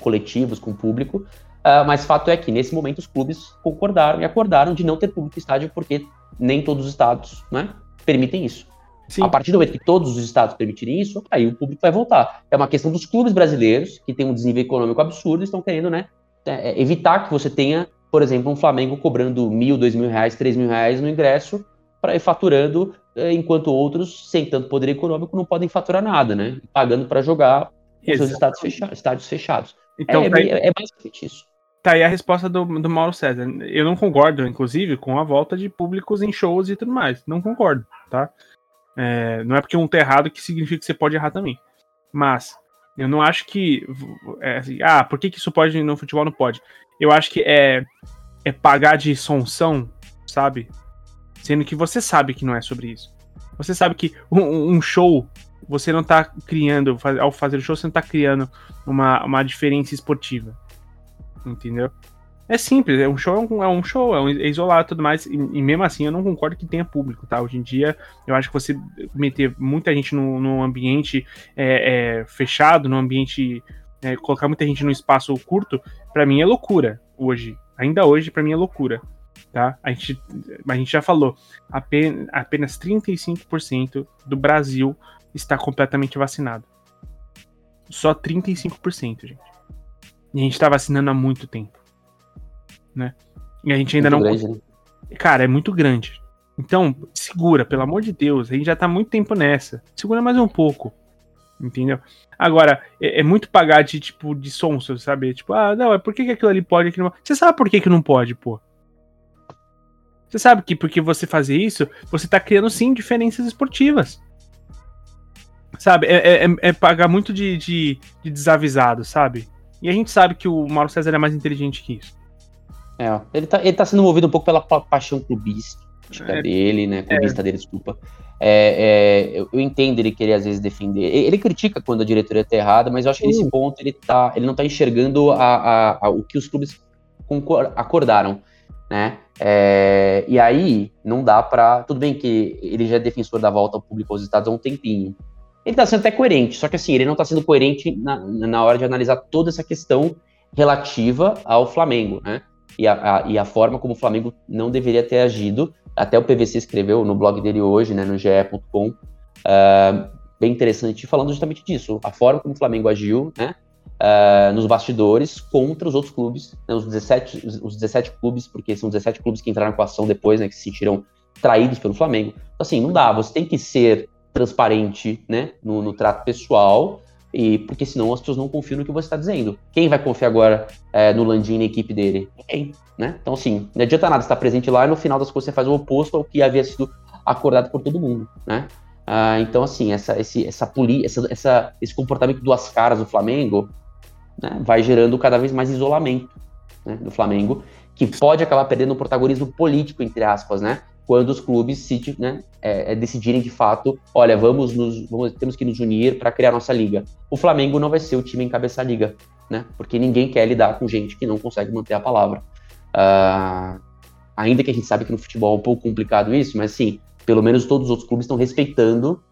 coletivos com público, uh, mas fato é que nesse momento os clubes concordaram e acordaram de não ter público no estádio porque nem todos os estados né, permitem isso. Sim. A partir do momento que todos os estados permitirem isso, aí o público vai voltar. É uma questão dos clubes brasileiros, que têm um desnível econômico absurdo, estão querendo né, é, evitar que você tenha, por exemplo, um Flamengo cobrando mil, dois mil reais, três mil reais no ingresso para ir faturando, é, enquanto outros, sem tanto poder econômico, não podem faturar nada, né? Pagando para jogar com seus estádios, fecha estádios fechados. Então, é, tá aí, é, basicamente isso. Tá aí a resposta do, do Mauro César. Eu não concordo, inclusive, com a volta de públicos em shows e tudo mais. Não concordo, tá? É, não é porque um tá errado que significa que você pode errar também. Mas eu não acho que. É assim, ah, por que, que isso pode no futebol não pode? Eu acho que é, é pagar de sonção, sabe? Sendo que você sabe que não é sobre isso. Você sabe que um, um show, você não tá criando, ao fazer o show, você não tá criando uma, uma diferença esportiva. Entendeu? É simples, é um show, é um, é show, é, um, é isolado e tudo mais. E, e, mesmo assim, eu não concordo que tenha público, tá? Hoje em dia, eu acho que você meter muita gente num ambiente é, é, fechado, num ambiente. É, colocar muita gente num espaço curto, para mim é loucura hoje. Ainda hoje, para mim é loucura. Tá? A, gente, a gente já falou, apenas, apenas 35% do Brasil está completamente vacinado. Só 35%, gente. E a gente tá vacinando há muito tempo né? E a gente ainda muito não. Grande, né? Cara, é muito grande. Então, segura, pelo amor de Deus. A gente já tá muito tempo nessa. Segura mais um pouco. Entendeu? Agora, é, é muito pagar de, tipo, de sonso, sabe? Tipo, ah, não, é por que, que aquilo ali pode aquilo não Você sabe por que, que não pode, pô? Você sabe que porque você fazer isso, você tá criando sim diferenças esportivas. Sabe? É, é, é pagar muito de, de, de, desavisado, sabe? E a gente sabe que o Mauro César é mais inteligente que isso. É, ele tá, ele tá sendo movido um pouco pela paixão clubística é, dele, né? Clubista é. dele, desculpa. É, é, eu, eu, entendo ele querer às vezes defender. Ele, ele critica quando a diretoria tá errada, mas eu acho que nesse ponto ele, tá, ele não tá enxergando a, a, a, o que os clubes acordaram, né? É, e aí não dá para Tudo bem que ele já é defensor da volta ao público aos estados há um tempinho. Ele tá sendo até coerente, só que assim, ele não tá sendo coerente na, na hora de analisar toda essa questão relativa ao Flamengo, né? e a, a, e a forma como o Flamengo não deveria ter agido. Até o PVC escreveu no blog dele hoje, né, no ge.com, uh, ah, bem interessante, falando justamente disso. A forma como o Flamengo agiu, né, uh, nos bastidores contra os outros clubes, né, os, 17, os 17 clubes, porque são 17 clubes que entraram com a ação depois, né, que se sentiram traídos pelo Flamengo. Então, assim, não dá, você tem que ser transparente, né, no, no trato pessoal, e porque senão as pessoas não confiam no que você está dizendo. Quem vai confiar agora é, no Landim na equipe dele? Ninguém, né? Então, assim, não adianta nada estar presente lá e no final das coisas você faz o oposto ao que havia sido acordado por todo mundo, né? Ah, então, assim, essa, esse, essa, poli, essa, essa, esse comportamento duas caras do Flamengo né, vai gerando cada vez mais isolamento né, do Flamengo, que pode acabar perdendo o protagonismo político, entre aspas, né? quando os clubes se, né, é, é, decidirem de fato, olha, vamos nos, vamos, temos que nos unir para criar nossa liga. O Flamengo não vai ser o time em cabeça liga, né? Porque ninguém quer lidar com gente que não consegue manter a palavra. Uh, ainda que a gente sabe que no futebol é um pouco complicado isso, mas sim, pelo menos todos os outros clubes estão respeitando,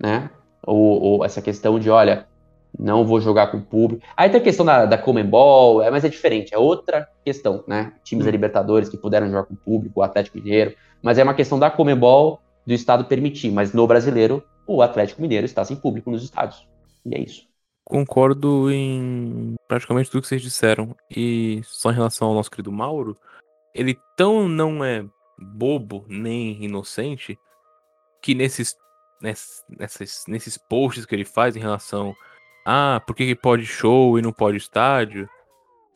né? Ou, ou, essa questão de, olha, não vou jogar com o público. Aí tem a questão da, da Comembol, é, mas é diferente, é outra questão, né? Times hum. da Libertadores que puderam jogar com o público, o Atlético Mineiro, mas é uma questão da Comebol, do Estado permitir. Mas no brasileiro, o Atlético Mineiro está sem público nos estádios. E é isso. Concordo em praticamente tudo que vocês disseram. E só em relação ao nosso querido Mauro, ele tão não é bobo nem inocente que nesses, nesses, nesses posts que ele faz em relação ah, por que, que pode show e não pode estádio?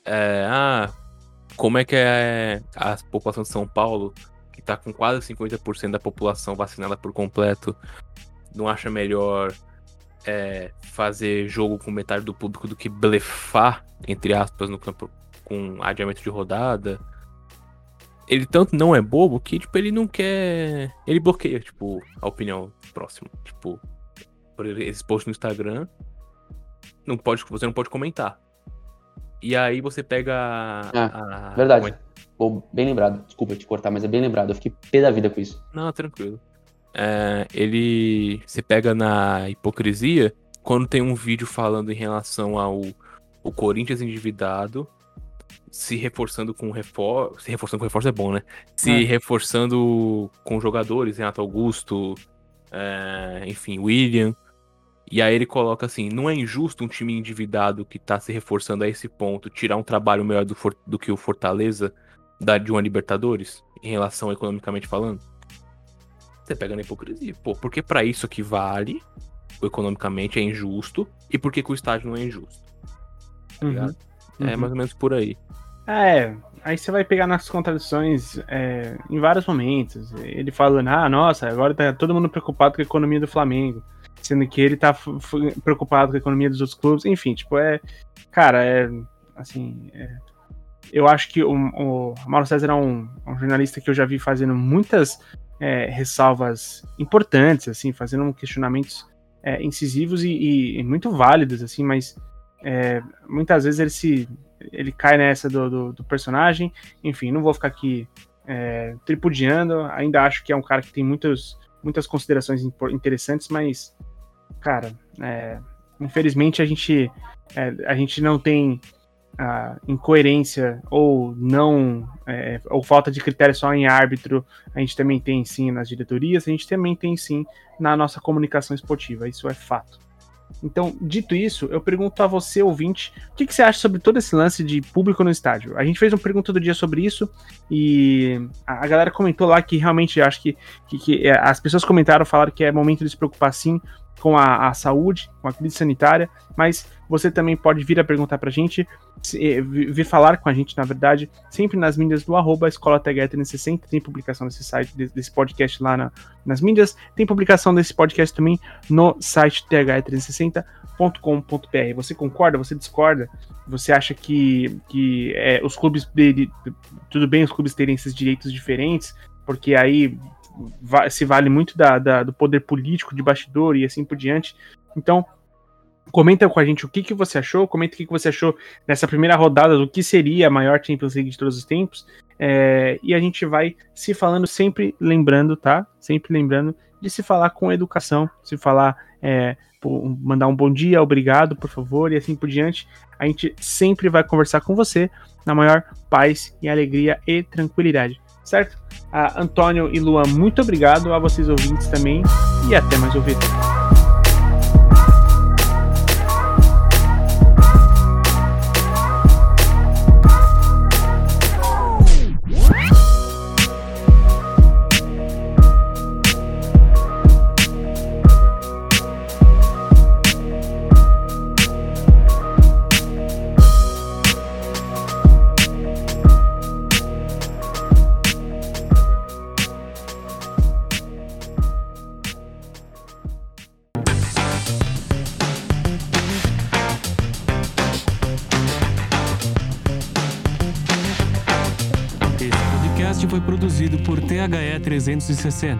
É, ah, como é que é a população de São Paulo que tá com quase 50% da população vacinada por completo, não acha melhor é, fazer jogo com metade do público do que blefar, entre aspas, no campo com adiamento de rodada. Ele tanto não é bobo que, tipo, ele não quer. Ele bloqueia, tipo, a opinião próxima. Tipo, por esses posts no Instagram. Não pode, você não pode comentar. E aí você pega a. verdade. Pô, bem lembrado. Desculpa te cortar, mas é bem lembrado. Eu fiquei pé da vida com isso. Não, tranquilo. É, ele se pega na hipocrisia quando tem um vídeo falando em relação ao o Corinthians endividado se reforçando com reforço. Se reforçando com reforço é bom, né? Se é. reforçando com jogadores, Renato Augusto, é, enfim, William. E aí ele coloca assim: não é injusto um time endividado que tá se reforçando a esse ponto tirar um trabalho melhor do, do que o Fortaleza da, de uma Libertadores, em relação economicamente falando? Você pega na hipocrisia. Pô, porque para isso que vale, economicamente é injusto, e por que o estádio não é injusto? Tá uhum. É uhum. mais ou menos por aí. É, aí você vai pegar nas contradições é, em vários momentos. Ele falando, ah, nossa, agora tá todo mundo preocupado com a economia do Flamengo. Sendo que ele tá preocupado com a economia dos outros clubes. Enfim, tipo, é. Cara, é. Assim. É, eu acho que o, o Mauro César é um, um, jornalista que eu já vi fazendo muitas é, ressalvas importantes, assim, fazendo questionamentos é, incisivos e, e, e, muito válidos, assim, mas é, muitas vezes ele se ele cai nessa do, do, do personagem. Enfim, não vou ficar aqui é, tripudiando. Ainda acho que é um cara que tem muitos, muitas considerações interessantes, mas, cara, é, infelizmente a gente, é, a gente não tem a incoerência ou não é, ou falta de critério só em árbitro, a gente também tem sim nas diretorias, a gente também tem sim na nossa comunicação esportiva, isso é fato. Então, dito isso, eu pergunto a você, ouvinte, o que, que, você acha sobre todo esse lance de público no estádio? A gente fez uma pergunta do dia sobre isso e a, galera comentou lá que realmente acho que, que, que é, as pessoas comentaram, falaram que é momento de se preocupar sim com a, a, saúde, com a crise sanitária, mas você também pode vir a perguntar pra gente, se, vir falar com a gente, na verdade, sempre nas mídias do arroba Escola TH360, tem publicação desse site, desse podcast lá na, nas mídias, tem publicação desse podcast também no site th360.com.br. Você concorda? Você discorda? Você acha que, que é, os clubes dele, tudo bem os clubes terem esses direitos diferentes, porque aí se vale muito da, da, do poder político de bastidor e assim por diante. Então, comenta com a gente o que, que você achou, comenta o que, que você achou nessa primeira rodada do que seria a maior Champions League de todos os tempos. É, e a gente vai se falando sempre lembrando, tá? Sempre lembrando de se falar com educação, se falar, é, mandar um bom dia, obrigado, por favor, e assim por diante. A gente sempre vai conversar com você na maior paz e alegria e tranquilidade certo? A Antônio e Luan, muito obrigado a vocês ouvintes também e até mais ouvir. 360.